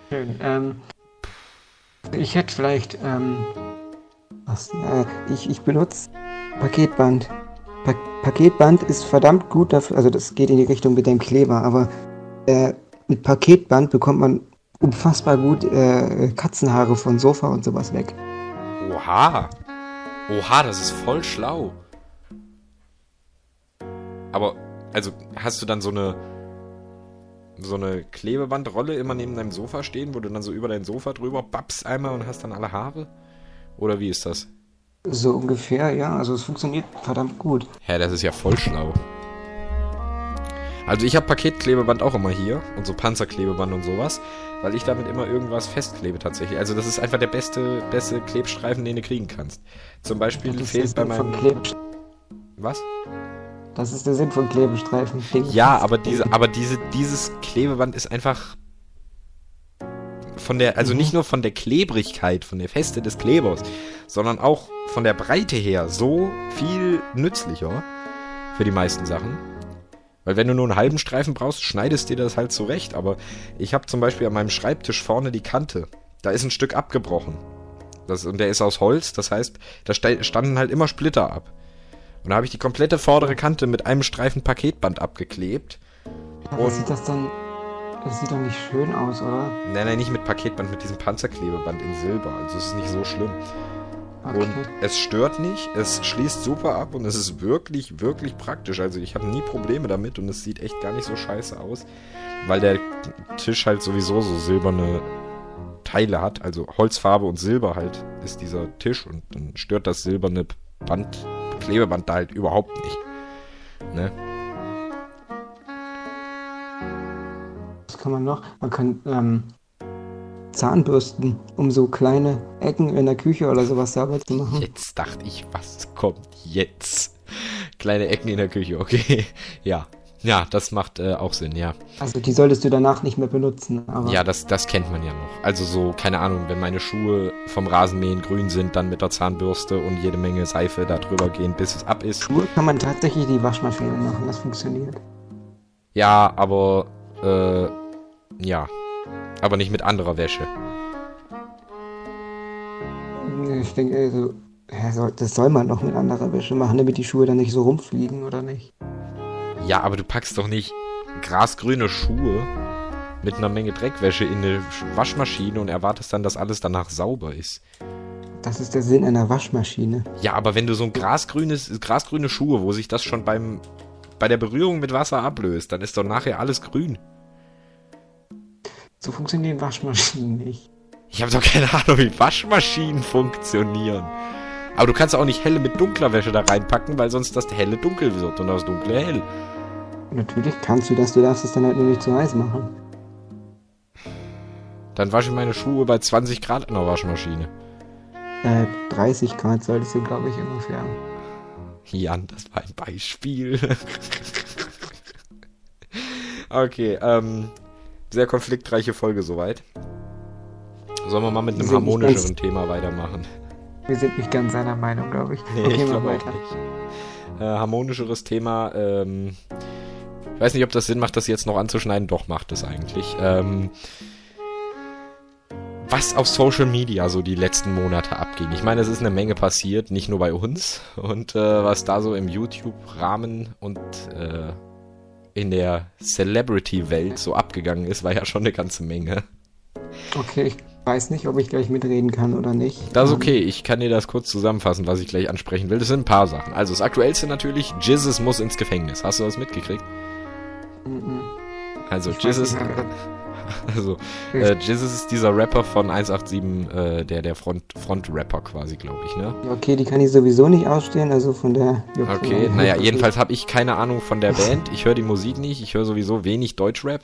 schön. Ähm, ich hätte vielleicht, ähm, was, äh, ich, ich benutze Paketband. Pa Paketband ist verdammt gut dafür, also das geht in die Richtung mit dem Kleber, aber äh, mit Paketband bekommt man unfassbar gut äh, Katzenhaare von Sofa und sowas weg. Oha. Oha, das ist voll schlau. Aber, also, hast du dann so eine so eine Klebebandrolle immer neben deinem Sofa stehen, wo du dann so über dein Sofa drüber babst einmal und hast dann alle Haare? Oder wie ist das? So ungefähr, ja. Also es funktioniert verdammt gut. Ja, das ist ja voll schlau. Also ich habe Paketklebeband auch immer hier und so Panzerklebeband und sowas, weil ich damit immer irgendwas festklebe tatsächlich. Also das ist einfach der beste, beste Klebstreifen, den du kriegen kannst. Zum Beispiel fehlt bei meinem... Was? Das ist der Sinn von Klebestreifen. Ja, aber diese, aber diese, dieses Klebeband ist einfach von der, also mhm. nicht nur von der Klebrigkeit, von der Feste des Klebers, sondern auch von der Breite her so viel nützlicher für die meisten Sachen. Weil wenn du nur einen halben Streifen brauchst, schneidest dir das halt zurecht. Aber ich habe zum Beispiel an meinem Schreibtisch vorne die Kante. Da ist ein Stück abgebrochen. Das, und der ist aus Holz, das heißt, da standen halt immer Splitter ab. Und da habe ich die komplette vordere Kante mit einem Streifen Paketband abgeklebt. Aber und sieht das dann. Das sieht doch nicht schön aus, oder? Nein, nein, nicht mit Paketband, mit diesem Panzerklebeband in Silber. Also es ist nicht so schlimm. Okay. Und es stört nicht, es schließt super ab und es ist wirklich, wirklich praktisch. Also ich habe nie Probleme damit und es sieht echt gar nicht so scheiße aus, weil der Tisch halt sowieso so silberne Teile hat. Also Holzfarbe und Silber halt ist dieser Tisch und dann stört das silberne Band Klebeband da halt überhaupt nicht. Ne? Was kann man noch? Man kann ähm, Zahnbürsten, um so kleine Ecken in der Küche oder sowas sauber zu machen. Jetzt dachte ich, was kommt jetzt? Kleine Ecken in der Küche, okay. Ja, ja, das macht äh, auch Sinn, ja. Also die solltest du danach nicht mehr benutzen. Aber ja, das, das kennt man ja noch. Also so, keine Ahnung, wenn meine Schuhe vom Rasenmähen grün sind, dann mit der Zahnbürste und jede Menge Seife da drüber gehen, bis es ab ist. Schuhe kann man tatsächlich die Waschmaschine machen, das funktioniert. Ja, aber, äh, ja. Aber nicht mit anderer Wäsche. Ich denke, also, das soll man doch mit anderer Wäsche machen, damit die Schuhe dann nicht so rumfliegen, oder nicht? Ja, aber du packst doch nicht grasgrüne Schuhe mit einer Menge Dreckwäsche in eine Waschmaschine und erwartest dann, dass alles danach sauber ist. Das ist der Sinn einer Waschmaschine. Ja, aber wenn du so ein grasgrünes, grasgrüne Schuhe, wo sich das schon beim, bei der Berührung mit Wasser ablöst, dann ist doch nachher alles grün. So funktionieren Waschmaschinen nicht. Ich habe doch keine Ahnung, wie Waschmaschinen funktionieren. Aber du kannst auch nicht helle mit dunkler Wäsche da reinpacken, weil sonst das helle dunkel wird und das dunkle hell. Natürlich kannst du das, du darfst es dann halt nur nicht zu heiß machen. Dann wasche ich meine Schuhe bei 20 Grad in der Waschmaschine. Äh, 30 Grad solltest du, glaube ich, ungefähr. Jan, das war ein Beispiel. okay, ähm, sehr konfliktreiche Folge soweit. Sollen wir mal mit einem harmonischeren Thema weitermachen? Wir sind nicht ganz seiner Meinung, glaube ich. Nee, okay, ich glaube auch nicht. Äh, harmonischeres Thema, ähm, ich weiß nicht, ob das Sinn macht, das jetzt noch anzuschneiden. Doch, macht es eigentlich. Ähm, was auf Social Media so die letzten Monate abging. Ich meine, es ist eine Menge passiert, nicht nur bei uns. Und äh, was da so im YouTube-Rahmen und äh, in der Celebrity-Welt so abgegangen ist, war ja schon eine ganze Menge. Okay, ich weiß nicht, ob ich gleich mitreden kann oder nicht. Das ist okay, ich kann dir das kurz zusammenfassen, was ich gleich ansprechen will. Das sind ein paar Sachen. Also das Aktuellste natürlich, Jizzes muss ins Gefängnis. Hast du das mitgekriegt? Mhm. Also Jizzes... Also, äh, Jesus ist dieser Rapper von 187, äh, der, der Front, Front-Rapper quasi, glaube ich, ne? Okay, die kann ich sowieso nicht ausstehen, also von der. Okay, naja, jedenfalls habe ich keine Ahnung von der Band. Ich höre die Musik nicht, ich höre sowieso wenig Deutschrap.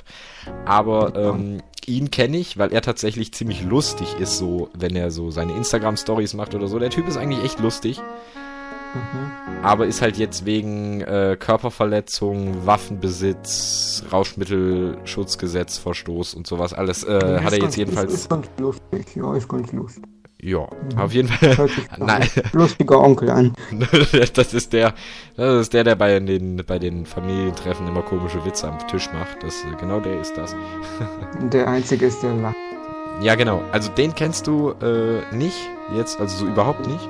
Aber ähm, ihn kenne ich, weil er tatsächlich ziemlich lustig ist, so, wenn er so seine Instagram-Stories macht oder so. Der Typ ist eigentlich echt lustig. Mhm. Aber ist halt jetzt wegen äh, Körperverletzung, Waffenbesitz, Rauschmittelschutzgesetz, Verstoß und sowas alles, äh, hat er jetzt jedenfalls. Ist, ganz lustig, ja, ist ganz lustig. Ja, mhm. auf jeden Fall. Nein. Lustiger Onkel an. das ist der, das ist der, der bei den, bei den Familientreffen immer komische Witze am Tisch macht. Das, genau der ist das. der einzige ist der lacht. Ja, genau. Also den kennst du äh, nicht jetzt, also so überhaupt nicht.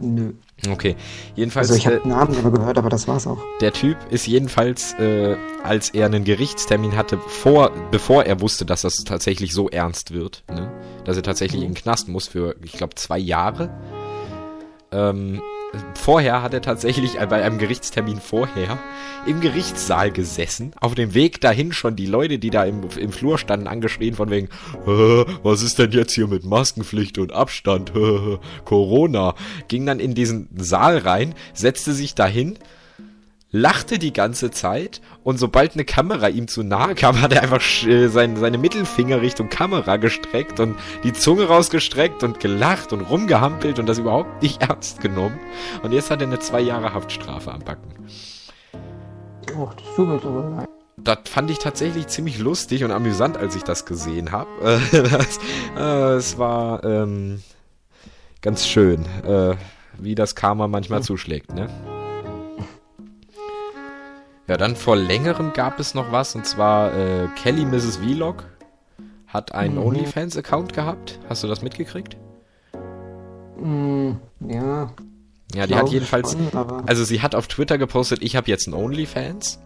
Nö. Okay, jedenfalls. Also ich habe äh, Namen gehört, aber das war's auch. Der Typ ist jedenfalls, äh, als er einen Gerichtstermin hatte, vor, bevor er wusste, dass das tatsächlich so ernst wird, ne? dass er tatsächlich mhm. in den Knast muss für, ich glaube, zwei Jahre. Ähm, vorher hat er tatsächlich bei einem Gerichtstermin vorher im Gerichtssaal gesessen. Auf dem Weg dahin schon die Leute, die da im, im Flur standen, angeschrien von wegen, was ist denn jetzt hier mit Maskenpflicht und Abstand? Corona. Ging dann in diesen Saal rein, setzte sich dahin, lachte die ganze Zeit und sobald eine Kamera ihm zu nahe kam, hat er einfach äh, sein, seine Mittelfinger Richtung Kamera gestreckt und die Zunge rausgestreckt und gelacht und rumgehampelt und das überhaupt nicht ernst genommen. Und jetzt hat er eine zwei Jahre Haftstrafe am Backen. Och, das tut mir aber leid. Das fand ich tatsächlich ziemlich lustig und amüsant, als ich das gesehen habe. äh, es war ähm, ganz schön, äh, wie das Karma manchmal hm. zuschlägt, ne? Ja, dann vor längerem gab es noch was, und zwar äh, Kelly Mrs. Vlog hat einen mhm. OnlyFans-Account gehabt. Hast du das mitgekriegt? Mm, ja. Ja, die hat jedenfalls, schon, also sie hat auf Twitter gepostet, ich habe jetzt einen OnlyFans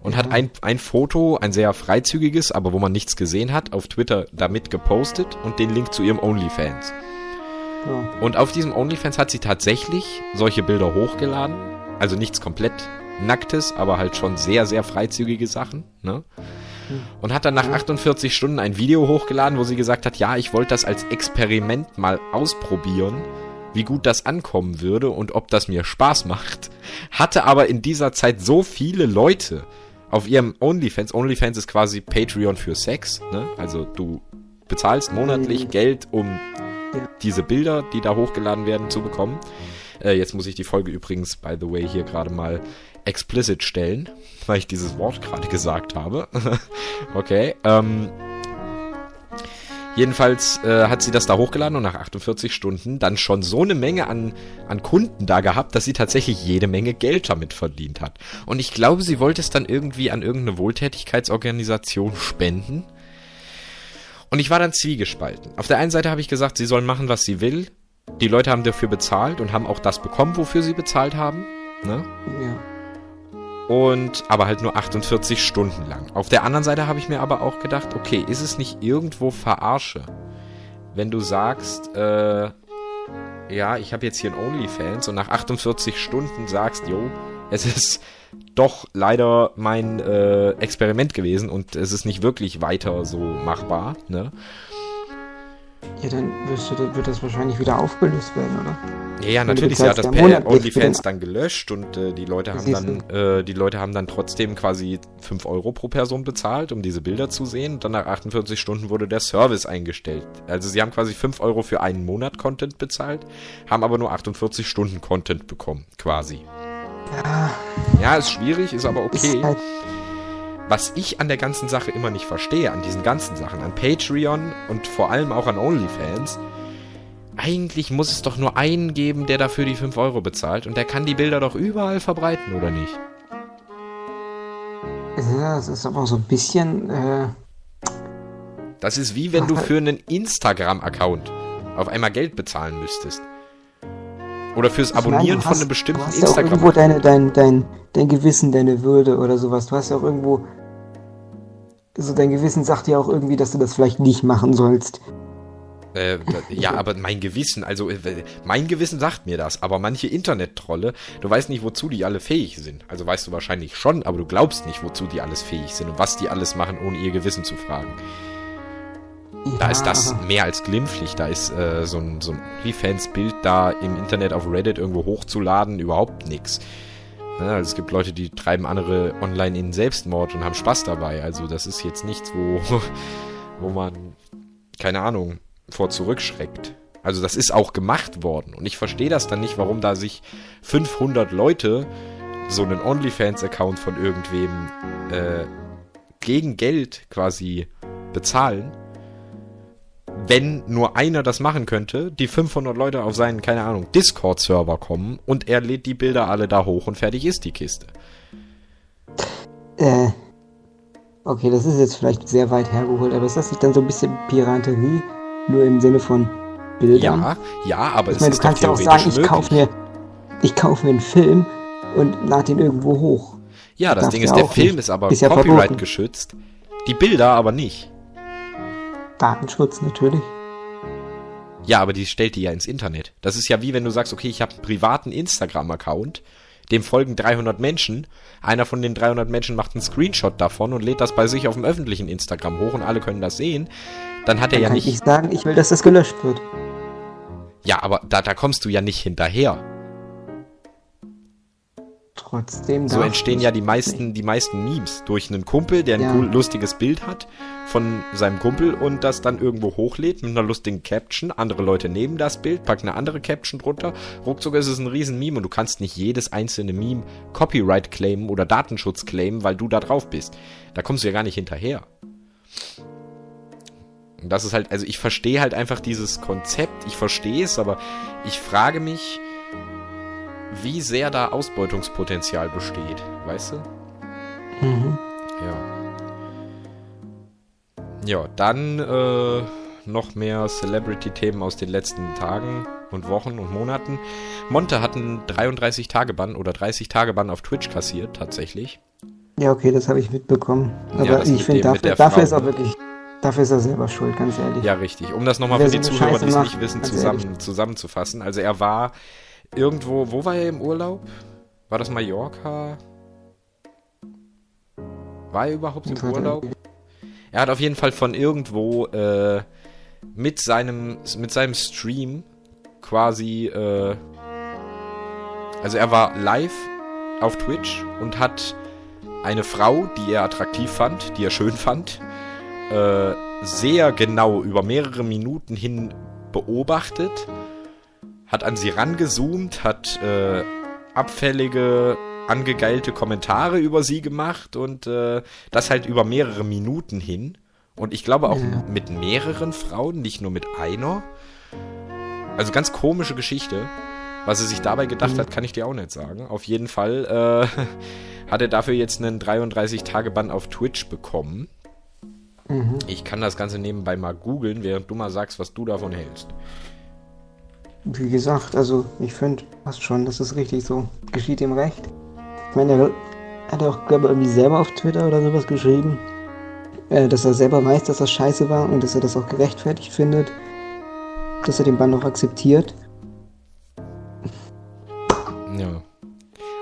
und ja. hat ein, ein Foto, ein sehr freizügiges, aber wo man nichts gesehen hat, auf Twitter damit gepostet und den Link zu ihrem OnlyFans. Ja. Und auf diesem OnlyFans hat sie tatsächlich solche Bilder hochgeladen, also nichts komplett Nacktes, aber halt schon sehr, sehr freizügige Sachen, ne? Und hat dann nach 48 Stunden ein Video hochgeladen, wo sie gesagt hat, ja, ich wollte das als Experiment mal ausprobieren, wie gut das ankommen würde und ob das mir Spaß macht. Hatte aber in dieser Zeit so viele Leute auf ihrem OnlyFans. OnlyFans ist quasi Patreon für Sex, ne? Also du bezahlst monatlich mhm. Geld, um diese Bilder, die da hochgeladen werden, zu bekommen. Äh, jetzt muss ich die Folge übrigens, by the way, hier gerade mal explicit stellen, weil ich dieses Wort gerade gesagt habe. okay. Ähm, jedenfalls äh, hat sie das da hochgeladen und nach 48 Stunden dann schon so eine Menge an, an Kunden da gehabt, dass sie tatsächlich jede Menge Geld damit verdient hat. Und ich glaube, sie wollte es dann irgendwie an irgendeine Wohltätigkeitsorganisation spenden. Und ich war dann zwiegespalten. Auf der einen Seite habe ich gesagt, sie soll machen, was sie will. Die Leute haben dafür bezahlt und haben auch das bekommen, wofür sie bezahlt haben. Ne? Ja und aber halt nur 48 Stunden lang. Auf der anderen Seite habe ich mir aber auch gedacht, okay, ist es nicht irgendwo Verarsche, wenn du sagst, äh, ja, ich habe jetzt hier ein OnlyFans und nach 48 Stunden sagst, jo, es ist doch leider mein äh, Experiment gewesen und es ist nicht wirklich weiter so machbar, ne? Ja, dann wird das wahrscheinlich wieder aufgelöst werden, oder? Ja, ja natürlich. Sie hat das per OnlyFans dann gelöscht und äh, die Leute haben dann, äh, die Leute haben dann trotzdem quasi 5 Euro pro Person bezahlt, um diese Bilder zu sehen. Und dann nach 48 Stunden wurde der Service eingestellt. Also sie haben quasi 5 Euro für einen Monat Content bezahlt, haben aber nur 48 Stunden Content bekommen, quasi. Ja. Ja, ist schwierig, ist aber okay. Ist halt was ich an der ganzen Sache immer nicht verstehe, an diesen ganzen Sachen, an Patreon und vor allem auch an OnlyFans, eigentlich muss es doch nur einen geben, der dafür die 5 Euro bezahlt und der kann die Bilder doch überall verbreiten, oder nicht? Ja, es ist aber so ein bisschen, äh, Das ist wie wenn du für einen Instagram-Account auf einmal Geld bezahlen müsstest. Oder fürs Abonnieren meine, hast, von einem bestimmten Instagram. Du hast ja auch irgendwo deine, dein, dein, dein Gewissen, deine Würde oder sowas. Du hast ja auch irgendwo. So dein Gewissen sagt ja auch irgendwie, dass du das vielleicht nicht machen sollst. Äh, ja, aber mein Gewissen, also äh, mein Gewissen sagt mir das, aber manche Internet-Trolle, du weißt nicht, wozu die alle fähig sind. Also weißt du wahrscheinlich schon, aber du glaubst nicht, wozu die alles fähig sind und was die alles machen, ohne ihr Gewissen zu fragen. Ja. Da ist das mehr als glimpflich. Da ist äh, so ein, so ein OnlyFans-Bild da im Internet auf Reddit irgendwo hochzuladen überhaupt nichts. Ne, also es gibt Leute, die treiben andere online in Selbstmord und haben Spaß dabei. Also das ist jetzt nichts, wo, wo man, keine Ahnung, vor zurückschreckt. Also das ist auch gemacht worden. Und ich verstehe das dann nicht, warum da sich 500 Leute so einen OnlyFans-Account von irgendwem äh, gegen Geld quasi bezahlen wenn nur einer das machen könnte, die 500 Leute auf seinen, keine Ahnung, Discord-Server kommen und er lädt die Bilder alle da hoch und fertig ist die Kiste. Äh. Okay, das ist jetzt vielleicht sehr weit hergeholt, aber ist das nicht dann so ein bisschen Piraterie? Nur im Sinne von Bildern? Ja, ja, aber ich es meine, ist du kannst ja auch sagen, ich kaufe mir, ich kaufe mir einen Film und lade den irgendwo hoch. Ja, das, das Ding ist, der Film nicht. ist aber ist Copyright geschützt. Die Bilder aber nicht. Datenschutz natürlich. Ja, aber die stellt die ja ins Internet. Das ist ja wie wenn du sagst, okay, ich habe einen privaten Instagram-Account, dem folgen 300 Menschen, einer von den 300 Menschen macht einen Screenshot davon und lädt das bei sich auf dem öffentlichen Instagram hoch und alle können das sehen, dann hat er ja kann nicht... Ich sagen, ich will, dass das gelöscht wird. Ja, aber da, da kommst du ja nicht hinterher. Trotzdem. So entstehen ja die meisten, die meisten Memes durch einen Kumpel, der ein ja. cool, lustiges Bild hat von seinem Kumpel und das dann irgendwo hochlädt mit einer lustigen Caption. Andere Leute nehmen das Bild, packen eine andere Caption drunter. Ruckzuck ist es ein riesen Meme und du kannst nicht jedes einzelne Meme Copyright claimen oder Datenschutz claimen, weil du da drauf bist. Da kommst du ja gar nicht hinterher. Und das ist halt, also ich verstehe halt einfach dieses Konzept, ich verstehe es, aber ich frage mich, wie sehr da Ausbeutungspotenzial besteht, weißt du? Mhm. Ja. Ja, dann äh, noch mehr Celebrity-Themen aus den letzten Tagen und Wochen und Monaten. Monte hat einen 33-Tage-Bann oder 30-Tage-Bann auf Twitch kassiert, tatsächlich. Ja, okay, das habe ich mitbekommen. Aber ja, ich finde, dafür, dafür ist er wirklich Dafür ist er selber schuld, ganz ehrlich. Ja, richtig. Um das nochmal für die Zuhörer, die es nicht wissen, zusammen, zusammenzufassen. Also er war irgendwo, wo war er im Urlaub? War das Mallorca? War er überhaupt im Urlaub? Er hat auf jeden Fall von irgendwo äh, mit seinem mit seinem Stream quasi äh, also er war live auf Twitch und hat eine Frau, die er attraktiv fand, die er schön fand, äh, sehr genau über mehrere Minuten hin beobachtet, hat an sie rangezoomt, hat äh, abfällige angegeilte Kommentare über sie gemacht und äh, das halt über mehrere Minuten hin. Und ich glaube auch ja. mit mehreren Frauen, nicht nur mit einer. Also ganz komische Geschichte. Was er sich dabei gedacht mhm. hat, kann ich dir auch nicht sagen. Auf jeden Fall äh, hat er dafür jetzt einen 33-Tage-Bann auf Twitch bekommen. Mhm. Ich kann das Ganze nebenbei mal googeln, während du mal sagst, was du davon hältst. Wie gesagt, also ich finde, passt schon, das ist richtig so. Geschieht ihm recht. Ich meine, er hat auch, glaube ich, irgendwie selber auf Twitter oder sowas geschrieben, äh, dass er selber weiß, dass das scheiße war und dass er das auch gerechtfertigt findet, dass er den Bann auch akzeptiert. Ja.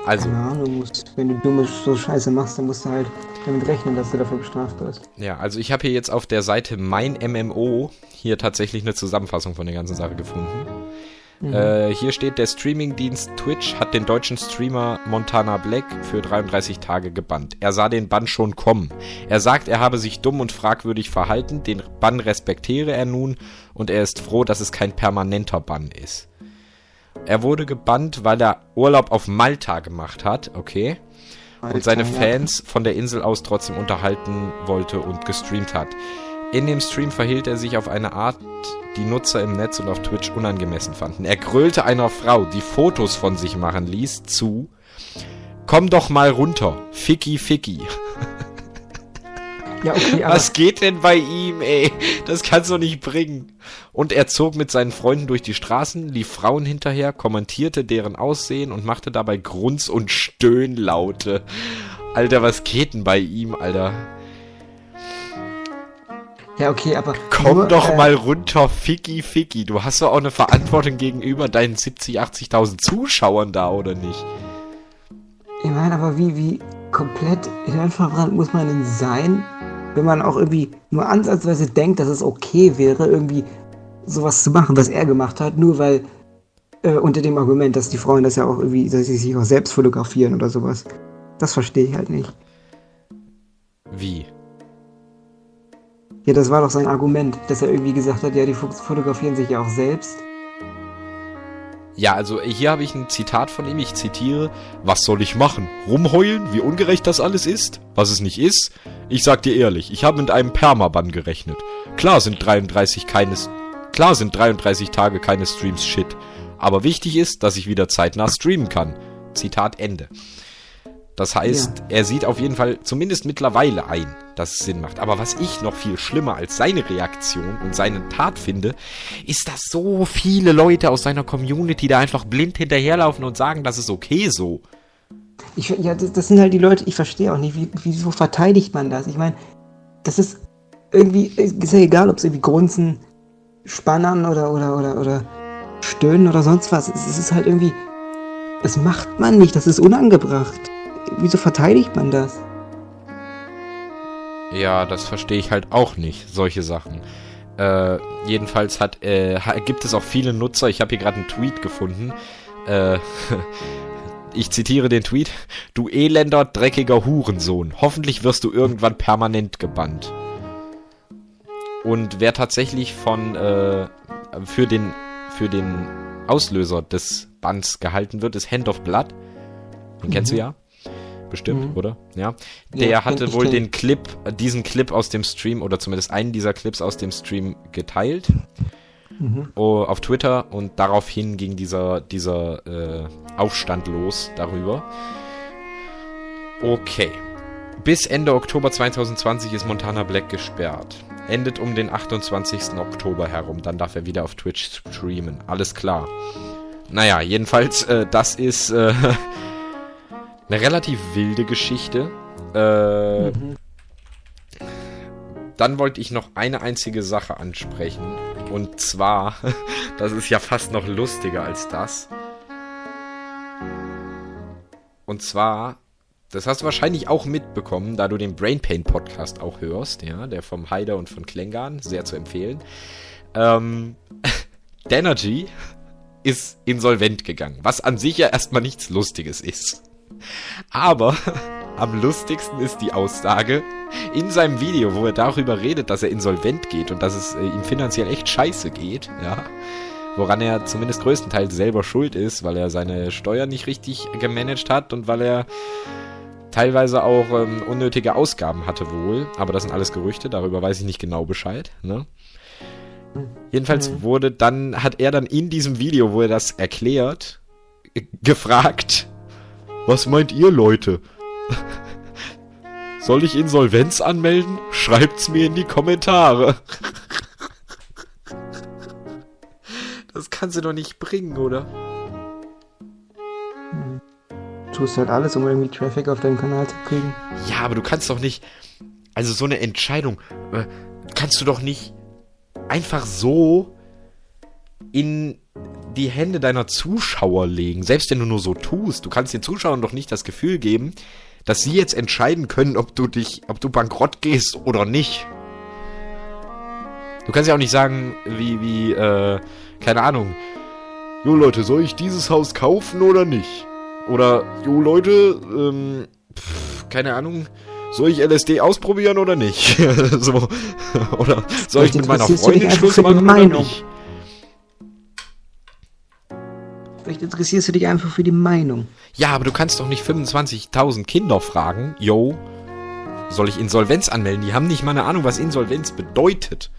Also. Keine Ahnung, musst, wenn du dumme so Scheiße machst, dann musst du halt damit rechnen, dass du dafür bestraft wirst. Ja, also ich habe hier jetzt auf der Seite Mein MMO hier tatsächlich eine Zusammenfassung von der ganzen Sache gefunden. Mhm. Äh, hier steht, der Streamingdienst Twitch hat den deutschen Streamer Montana Black für 33 Tage gebannt. Er sah den Bann schon kommen. Er sagt, er habe sich dumm und fragwürdig verhalten, den Bann respektiere er nun und er ist froh, dass es kein permanenter Bann ist. Er wurde gebannt, weil er Urlaub auf Malta gemacht hat, okay. Und seine Fans von der Insel aus trotzdem unterhalten wollte und gestreamt hat. In dem Stream verhielt er sich auf eine Art, die Nutzer im Netz und auf Twitch unangemessen fanden. Er grölte einer Frau, die Fotos von sich machen ließ, zu: Komm doch mal runter, Ficky Ficky. Ja, okay, Was geht denn bei ihm, ey? Das kannst du nicht bringen. Und er zog mit seinen Freunden durch die Straßen, lief Frauen hinterher, kommentierte deren Aussehen und machte dabei Grunz- und Stöhnlaute. Alter, was geht denn bei ihm, Alter? Ja, okay, aber. Komm nur, doch äh, mal runter, Ficky, Ficky. Du hast doch auch eine Verantwortung gegenüber deinen 70, 80.000 Zuschauern da, oder nicht? Ich meine, aber wie, wie komplett hirnverbrannt muss man denn sein, wenn man auch irgendwie nur ansatzweise denkt, dass es okay wäre, irgendwie sowas zu machen, was er gemacht hat, nur weil äh, unter dem Argument, dass die Frauen das ja auch irgendwie, dass sie sich auch selbst fotografieren oder sowas. Das verstehe ich halt nicht. Wie? Ja, das war doch sein Argument, dass er irgendwie gesagt hat, ja, die fotografieren sich ja auch selbst. Ja, also hier habe ich ein Zitat von ihm, ich zitiere, was soll ich machen? Rumheulen, wie ungerecht das alles ist? Was es nicht ist? Ich sag dir ehrlich, ich habe mit einem Permaban gerechnet. Klar sind 33 keines, klar sind 33 Tage keine Streams shit. Aber wichtig ist, dass ich wieder zeitnah streamen kann. Zitat Ende. Das heißt, ja. er sieht auf jeden Fall zumindest mittlerweile ein, dass es Sinn macht. Aber was ich noch viel schlimmer als seine Reaktion und seine Tat finde, ist, dass so viele Leute aus seiner Community da einfach blind hinterherlaufen und sagen, das ist okay so. Ich, ja, das, sind halt die Leute, ich verstehe auch nicht, wie, wieso verteidigt man das? Ich meine, das ist irgendwie, ist ja egal, ob es irgendwie grunzen, spannern oder, oder, oder, oder stöhnen oder sonst was. Es ist halt irgendwie, das macht man nicht, das ist unangebracht wieso verteidigt man das? Ja, das verstehe ich halt auch nicht, solche Sachen. Äh, jedenfalls hat, äh, gibt es auch viele Nutzer, ich habe hier gerade einen Tweet gefunden, äh, ich zitiere den Tweet, du elender, dreckiger Hurensohn, hoffentlich wirst du irgendwann permanent gebannt. Und wer tatsächlich von, äh, für den, für den Auslöser des Bands gehalten wird, ist Hand of Blood. Den mhm. kennst du mhm. ja bestimmt, mhm. oder? Ja. Der ja, hatte wohl den Clip, diesen Clip aus dem Stream oder zumindest einen dieser Clips aus dem Stream geteilt mhm. oh, auf Twitter und daraufhin ging dieser, dieser äh, Aufstand los darüber. Okay. Bis Ende Oktober 2020 ist Montana Black gesperrt. Endet um den 28. Oktober herum. Dann darf er wieder auf Twitch streamen. Alles klar. Naja, jedenfalls, äh, das ist äh, eine relativ wilde Geschichte. Äh, mhm. Dann wollte ich noch eine einzige Sache ansprechen. Und zwar, das ist ja fast noch lustiger als das. Und zwar, das hast du wahrscheinlich auch mitbekommen, da du den Brain Pain Podcast auch hörst, ja, der vom Haider und von Klengan, sehr zu empfehlen. Ähm, Danergy ist insolvent gegangen, was an sich ja erstmal nichts Lustiges ist. Aber am lustigsten ist die Aussage in seinem Video, wo er darüber redet, dass er insolvent geht und dass es äh, ihm finanziell echt scheiße geht, ja. Woran er zumindest größtenteils selber schuld ist, weil er seine Steuern nicht richtig gemanagt hat und weil er teilweise auch ähm, unnötige Ausgaben hatte wohl. Aber das sind alles Gerüchte, darüber weiß ich nicht genau Bescheid, ne? Jedenfalls mhm. wurde dann, hat er dann in diesem Video, wo er das erklärt, gefragt, was meint ihr, Leute? Soll ich Insolvenz anmelden? Schreibt's mir in die Kommentare. Das kannst du doch nicht bringen, oder? Du tust halt alles, um irgendwie Traffic auf deinen Kanal zu kriegen. Ja, aber du kannst doch nicht. Also so eine Entscheidung äh, kannst du doch nicht einfach so in die Hände deiner Zuschauer legen. Selbst wenn du nur so tust. Du kannst den Zuschauern doch nicht das Gefühl geben, dass sie jetzt entscheiden können, ob du dich, ob du bankrott gehst oder nicht. Du kannst ja auch nicht sagen, wie, wie, äh, keine Ahnung. Jo Leute, soll ich dieses Haus kaufen oder nicht? Oder, jo Leute, ähm, pff, keine Ahnung, soll ich LSD ausprobieren oder nicht? so, oder soll ich mit meiner Freundin Schluss machen oder nicht? Vielleicht interessierst du dich einfach für die Meinung. Ja, aber du kannst doch nicht 25.000 Kinder fragen, yo, soll ich Insolvenz anmelden? Die haben nicht mal eine Ahnung, was Insolvenz bedeutet.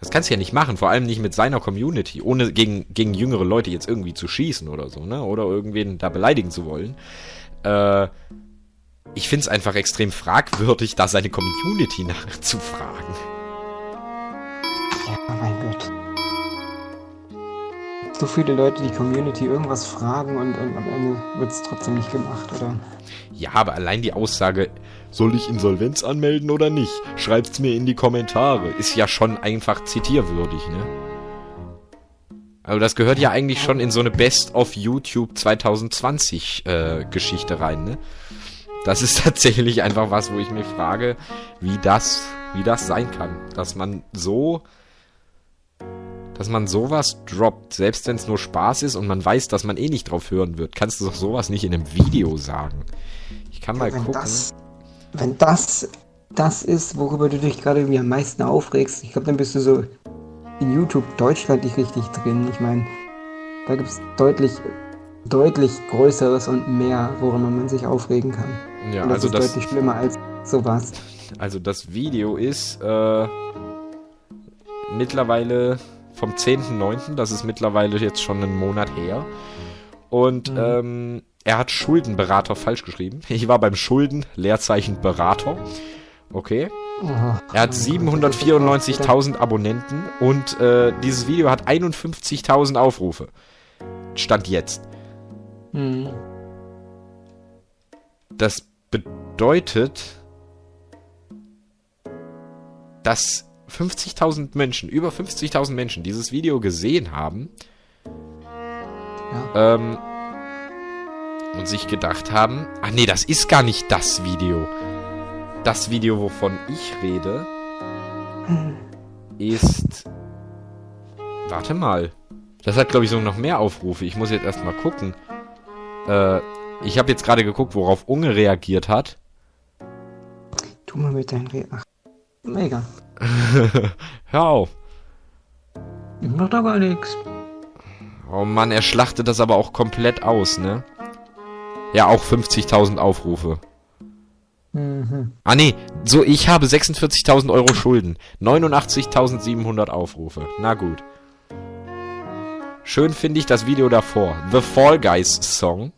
Das kannst du ja nicht machen, vor allem nicht mit seiner Community, ohne gegen, gegen jüngere Leute jetzt irgendwie zu schießen oder so, ne? Oder irgendwen da beleidigen zu wollen. Äh, ich finde es einfach extrem fragwürdig, da seine Community nachzufragen. Ja, mein Gott. So viele Leute, die Community irgendwas fragen und, und am Ende wird es trotzdem nicht gemacht, oder? Ja, aber allein die Aussage, soll ich Insolvenz anmelden oder nicht? Schreibt's mir in die Kommentare. Ist ja schon einfach zitierwürdig, ne? Also das gehört ja eigentlich schon in so eine Best of YouTube 2020 äh, Geschichte rein, ne? Das ist tatsächlich einfach was, wo ich mir frage, wie das, wie das sein kann, dass man so dass man sowas droppt, selbst wenn es nur Spaß ist und man weiß, dass man eh nicht drauf hören wird, kannst du doch sowas nicht in einem Video sagen. Ich kann mal wenn gucken. Das, wenn das das ist, worüber du dich gerade irgendwie am meisten aufregst, ich glaube, dann bist du so in YouTube Deutschland nicht richtig drin. Ich meine, da gibt es deutlich, deutlich Größeres und mehr, worüber man sich aufregen kann. Ja, und das also ist das, deutlich schlimmer als sowas. also das Video ist äh, mittlerweile vom 10.9., das ist mittlerweile jetzt schon einen Monat her. Und Mhm. ähm, er hat Schuldenberater falsch geschrieben. Ich war beim Schulden, Leerzeichen Berater. Okay. Er hat 794.000 Abonnenten und äh, dieses Video hat 51.000 Aufrufe. Stand jetzt. Hm. Das bedeutet, dass 50.000 Menschen, über 50.000 Menschen dieses Video gesehen haben Ja. ähm, und sich gedacht haben, ach nee, das ist gar nicht das Video. Das Video, wovon ich rede, ist... Warte mal. Das hat, glaube ich, so noch mehr Aufrufe. Ich muss jetzt erstmal gucken. Äh, ich habe jetzt gerade geguckt, worauf Unge reagiert hat. Tu mal mit deinen Re Ach, mega. Hör auf. Ich mach da gar nichts. Oh Mann, er schlachtet das aber auch komplett aus, ne? Ja, auch 50.000 Aufrufe. Mhm. Ah nee, so ich habe 46.000 Euro Schulden. 89.700 Aufrufe. Na gut. Schön finde ich das Video davor. The Fall Guys Song.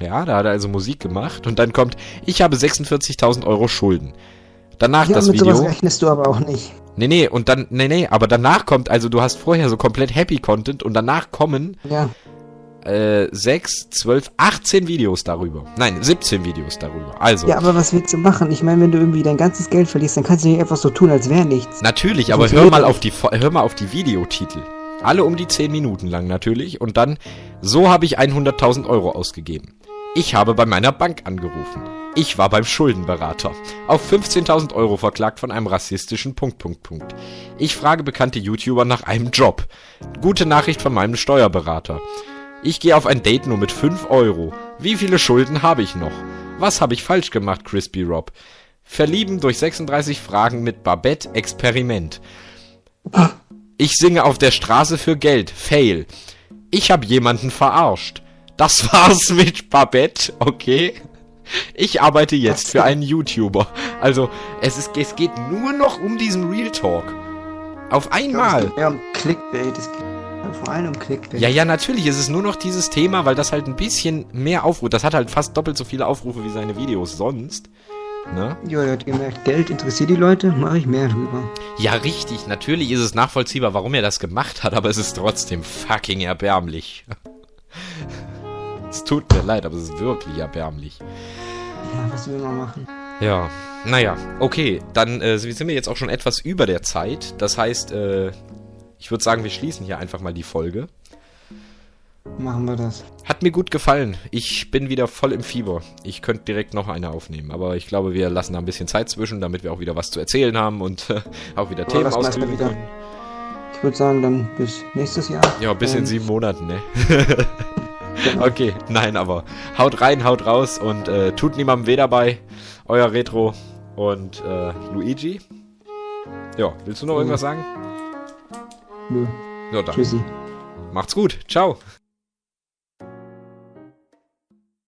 Ja, da hat er also Musik gemacht. Und dann kommt, ich habe 46.000 Euro Schulden. Danach Ja, das mit sowas Video. rechnest du aber auch nicht. Nee, nee, und dann, nee, nee, aber danach kommt, also du hast vorher so komplett Happy Content und danach kommen Ja. äh, 6, 12, 18 Videos darüber. Nein, 17 Videos darüber. Also, Ja, aber was willst du machen? Ich meine, wenn du irgendwie dein ganzes Geld verlierst, dann kannst du nicht einfach so tun, als wäre nichts. natürlich, aber hör mal auf die hör mal auf die Videotitel. Alle um die 10 Minuten lang natürlich und dann so habe ich 100.000 Euro ausgegeben. Ich habe bei meiner Bank angerufen. Ich war beim Schuldenberater. Auf 15.000 Euro verklagt von einem rassistischen Punkt, Punkt, Punkt. Ich frage bekannte YouTuber nach einem Job. Gute Nachricht von meinem Steuerberater. Ich gehe auf ein Date nur mit 5 Euro. Wie viele Schulden habe ich noch? Was habe ich falsch gemacht, Crispy Rob? Verlieben durch 36 Fragen mit Babette Experiment. Ich singe auf der Straße für Geld. Fail. Ich habe jemanden verarscht. Das war's mit Babette, okay? Ich arbeite jetzt für einen YouTuber. Also, es, ist, es geht nur noch um diesen Real Talk. Auf Es einmal. geht mehr um Clickbait. Es geht vor allem um Clickbait. Ja, ja, natürlich. Es ist nur noch dieses Thema, weil das halt ein bisschen mehr Aufrufe. Das hat halt fast doppelt so viele Aufrufe wie seine Videos sonst. Ne? Ja, der hat gemerkt, Geld interessiert die Leute, mache ich mehr drüber. Ja, richtig. Natürlich ist es nachvollziehbar, warum er das gemacht hat, aber es ist trotzdem fucking erbärmlich. es tut mir leid, aber es ist wirklich erbärmlich. Ja, was will man machen? Ja, naja, okay, dann äh, sind wir jetzt auch schon etwas über der Zeit. Das heißt, äh, ich würde sagen, wir schließen hier einfach mal die Folge. Machen wir das. Hat mir gut gefallen. Ich bin wieder voll im Fieber. Ich könnte direkt noch eine aufnehmen, aber ich glaube, wir lassen da ein bisschen Zeit zwischen, damit wir auch wieder was zu erzählen haben und äh, auch wieder Themen ausführen wieder. können. Ich würde sagen, dann bis nächstes Jahr. Ja, bis in Ähm, sieben Monaten, ne? Okay, nein, aber haut rein, haut raus und äh, tut niemandem weh dabei. Euer Retro und äh, Luigi. Ja, willst du noch Mhm. irgendwas sagen? Nö. Ja, dann Tschüssi. macht's gut. Ciao.